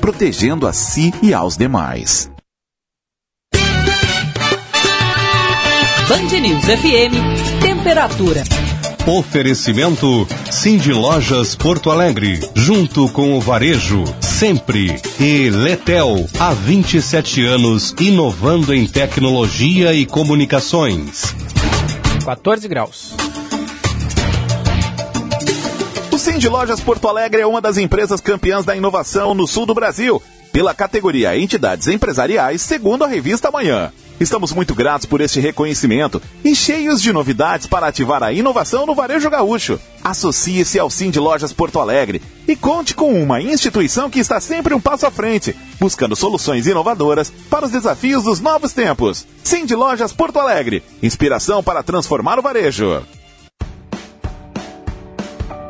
S23: protegendo a si e aos demais.
S4: Band News FM, temperatura.
S12: Oferecimento Cindy Lojas Porto Alegre, junto com o varejo, sempre. E Letel, há 27 anos, inovando em tecnologia e comunicações.
S1: 14 graus.
S22: Cindy Lojas Porto Alegre é uma das empresas campeãs da inovação no sul do Brasil, pela categoria Entidades Empresariais, segundo a revista Manhã. Estamos muito gratos por este reconhecimento e cheios de novidades para ativar a inovação no varejo gaúcho. Associe-se ao Cindy Lojas Porto Alegre e conte com uma instituição que está sempre um passo à frente, buscando soluções inovadoras para os desafios dos novos tempos. Cindy Lojas Porto Alegre, inspiração para transformar o varejo.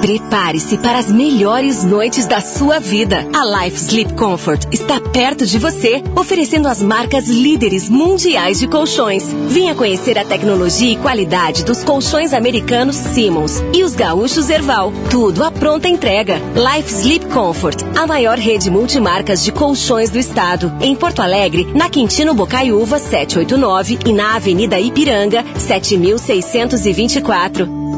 S6: Prepare-se para as melhores noites da sua vida. A Life Sleep Comfort está perto de você, oferecendo as marcas líderes mundiais de colchões. Venha conhecer a tecnologia e qualidade dos colchões americanos Simmons e os gaúchos Erval. Tudo à pronta entrega. Life Sleep Comfort, a maior rede multimarcas de colchões do estado. Em Porto Alegre, na Quintino Bocaiúva 789 e na Avenida Ipiranga 7624.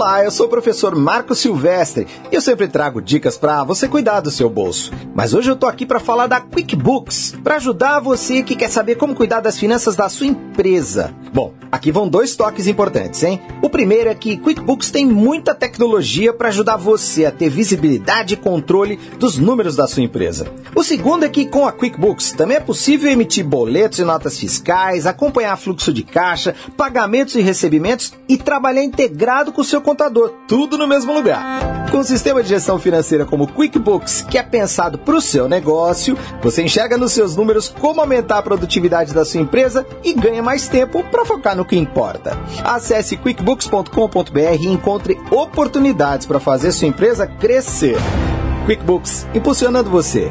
S24: Olá, eu sou o professor Marco Silvestre e eu sempre trago dicas para você cuidar do seu bolso. Mas hoje eu tô aqui para falar da QuickBooks, para ajudar você que quer saber como cuidar das finanças da sua empresa. Bom, aqui vão dois toques importantes, hein? O primeiro é que QuickBooks tem muita tecnologia para ajudar você a ter visibilidade e controle dos números da sua empresa. O segundo é que com a QuickBooks também é possível emitir boletos e notas fiscais, acompanhar fluxo de caixa, pagamentos e recebimentos e trabalhar integrado com o seu contador, tudo no mesmo lugar. Com o sistema de gestão financeira como QuickBooks, que é pensado para o seu negócio, você enxerga nos seus números como aumentar a produtividade da sua empresa e ganha mais tempo para focar no que importa. Acesse quickbooks.com.br e encontre oportunidades para fazer sua empresa crescer. QuickBooks, impulsionando você.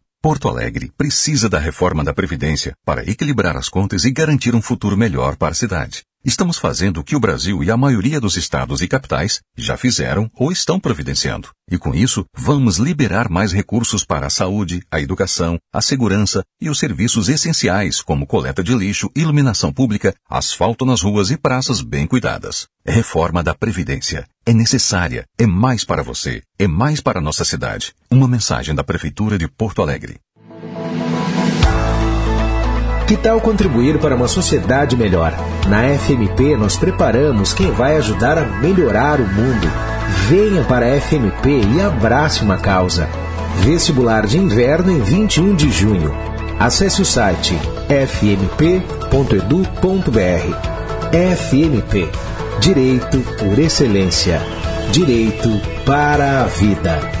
S25: Porto Alegre precisa da reforma da Previdência para equilibrar as contas e garantir um futuro melhor para a cidade. Estamos fazendo o que o Brasil e a maioria dos estados e capitais já fizeram ou estão providenciando. E com isso, vamos liberar mais recursos para a saúde, a educação, a segurança e os serviços essenciais como coleta de lixo, iluminação pública, asfalto nas ruas e praças bem cuidadas. Reforma da Previdência. É necessária. É mais para você. É mais para nossa cidade. Uma mensagem da Prefeitura de Porto Alegre.
S11: Que tal contribuir para uma sociedade melhor? Na FMP, nós preparamos quem vai ajudar a melhorar o mundo. Venha para a FMP e abrace uma causa. Vestibular de inverno em 21 de junho. Acesse o site fmp.edu.br. FMP Direito por Excelência. Direito para a Vida.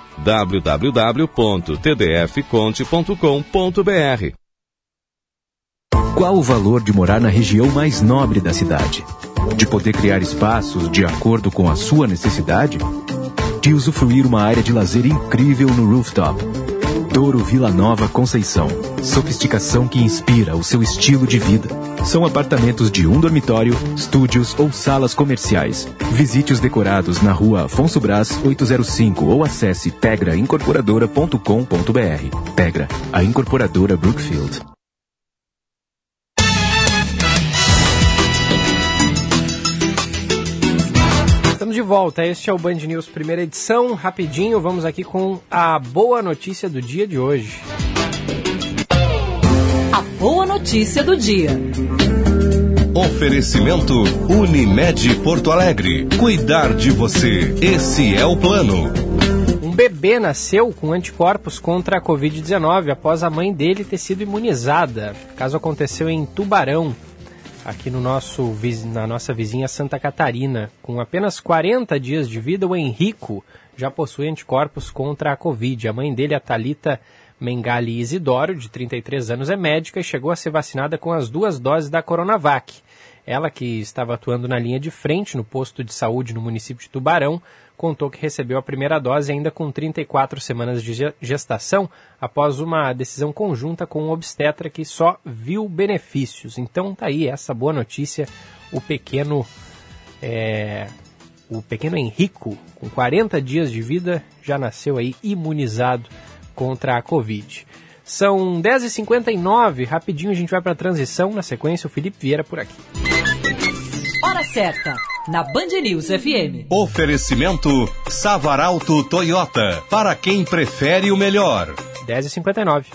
S7: www.tdfconte.com.br.
S26: Qual o valor de morar na região mais nobre da cidade? De poder criar espaços de acordo com a sua necessidade? De usufruir uma área de lazer incrível no rooftop? Douro Vila Nova Conceição. Sofisticação que inspira o seu estilo de vida. São apartamentos de um dormitório, estúdios ou salas comerciais. Visite os decorados na rua Afonso Brás 805 ou acesse tegraincorporadora.com.br. Tegra, a incorporadora Brookfield.
S1: Estamos de volta, este é o Band News primeira edição. Rapidinho, vamos aqui com a boa notícia do dia de hoje.
S4: A boa notícia do dia.
S12: Oferecimento Unimed Porto Alegre. Cuidar de você. Esse é o plano.
S1: Um bebê nasceu com anticorpos contra a Covid-19 após a mãe dele ter sido imunizada. O caso aconteceu em Tubarão, aqui no nosso, na nossa vizinha Santa Catarina. Com apenas 40 dias de vida, o Henrico já possui anticorpos contra a Covid. A mãe dele, a Talita Mengali Isidoro, de 33 anos, é médica e chegou a ser vacinada com as duas doses da Coronavac. Ela, que estava atuando na linha de frente no posto de saúde no município de Tubarão, contou que recebeu a primeira dose ainda com 34 semanas de gestação, após uma decisão conjunta com o obstetra que só viu benefícios. Então tá aí essa boa notícia, o pequeno é, o pequeno Henrico, com 40 dias de vida, já nasceu aí imunizado contra a Covid. São 10h59, rapidinho a gente vai para a transição, na sequência o Felipe Vieira por aqui.
S4: Hora certa, na Band News FM.
S12: Oferecimento Savaralto Toyota, para quem prefere o melhor.
S1: 10h59.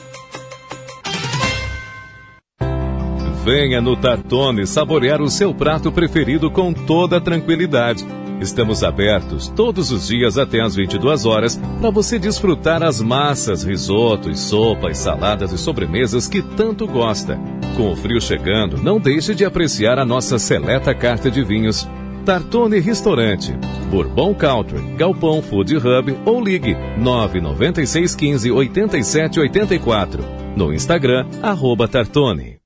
S7: Venha no Tartone saborear o seu prato preferido com toda tranquilidade. Estamos abertos todos os dias até às 22 horas para você desfrutar as massas, risotos, sopas, saladas e sobremesas que tanto gosta. Com o frio chegando, não deixe de apreciar a nossa seleta carta de vinhos. Tartone Restaurante, Bourbon Country, Galpão Food Hub ou ligue 99615 8784. No Instagram, arroba Tartone.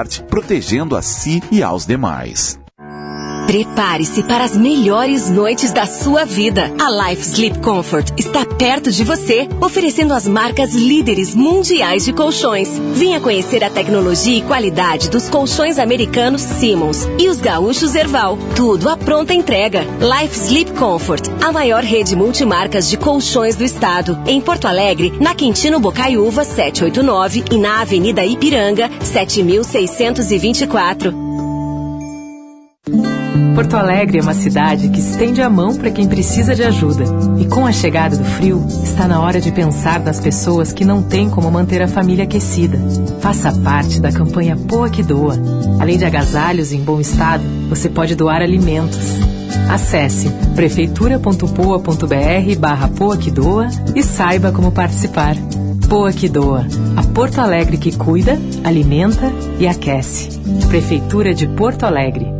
S23: parte protegendo a si e aos demais.
S6: Prepare-se para as melhores noites da sua vida. A Life Sleep Comfort está perto de você, oferecendo as marcas líderes mundiais de colchões. Venha conhecer a tecnologia e qualidade dos colchões americanos Simmons e os gaúchos Erval. Tudo à pronta entrega. Life Sleep Comfort, a maior rede multimarcas de colchões do estado. Em Porto Alegre, na Quintino Bocaiúva 789 e na Avenida Ipiranga 7624.
S27: Porto Alegre é uma cidade que estende a mão para quem precisa de ajuda. E com a chegada do frio, está na hora de pensar nas pessoas que não têm como manter a família aquecida. Faça parte da campanha Poa que Doa. Além de agasalhos em bom estado, você pode doar alimentos. Acesse prefeitura.poa.br barra Poa que Doa e saiba como participar. Poa que Doa. A Porto Alegre que cuida, alimenta e aquece. Prefeitura de Porto Alegre.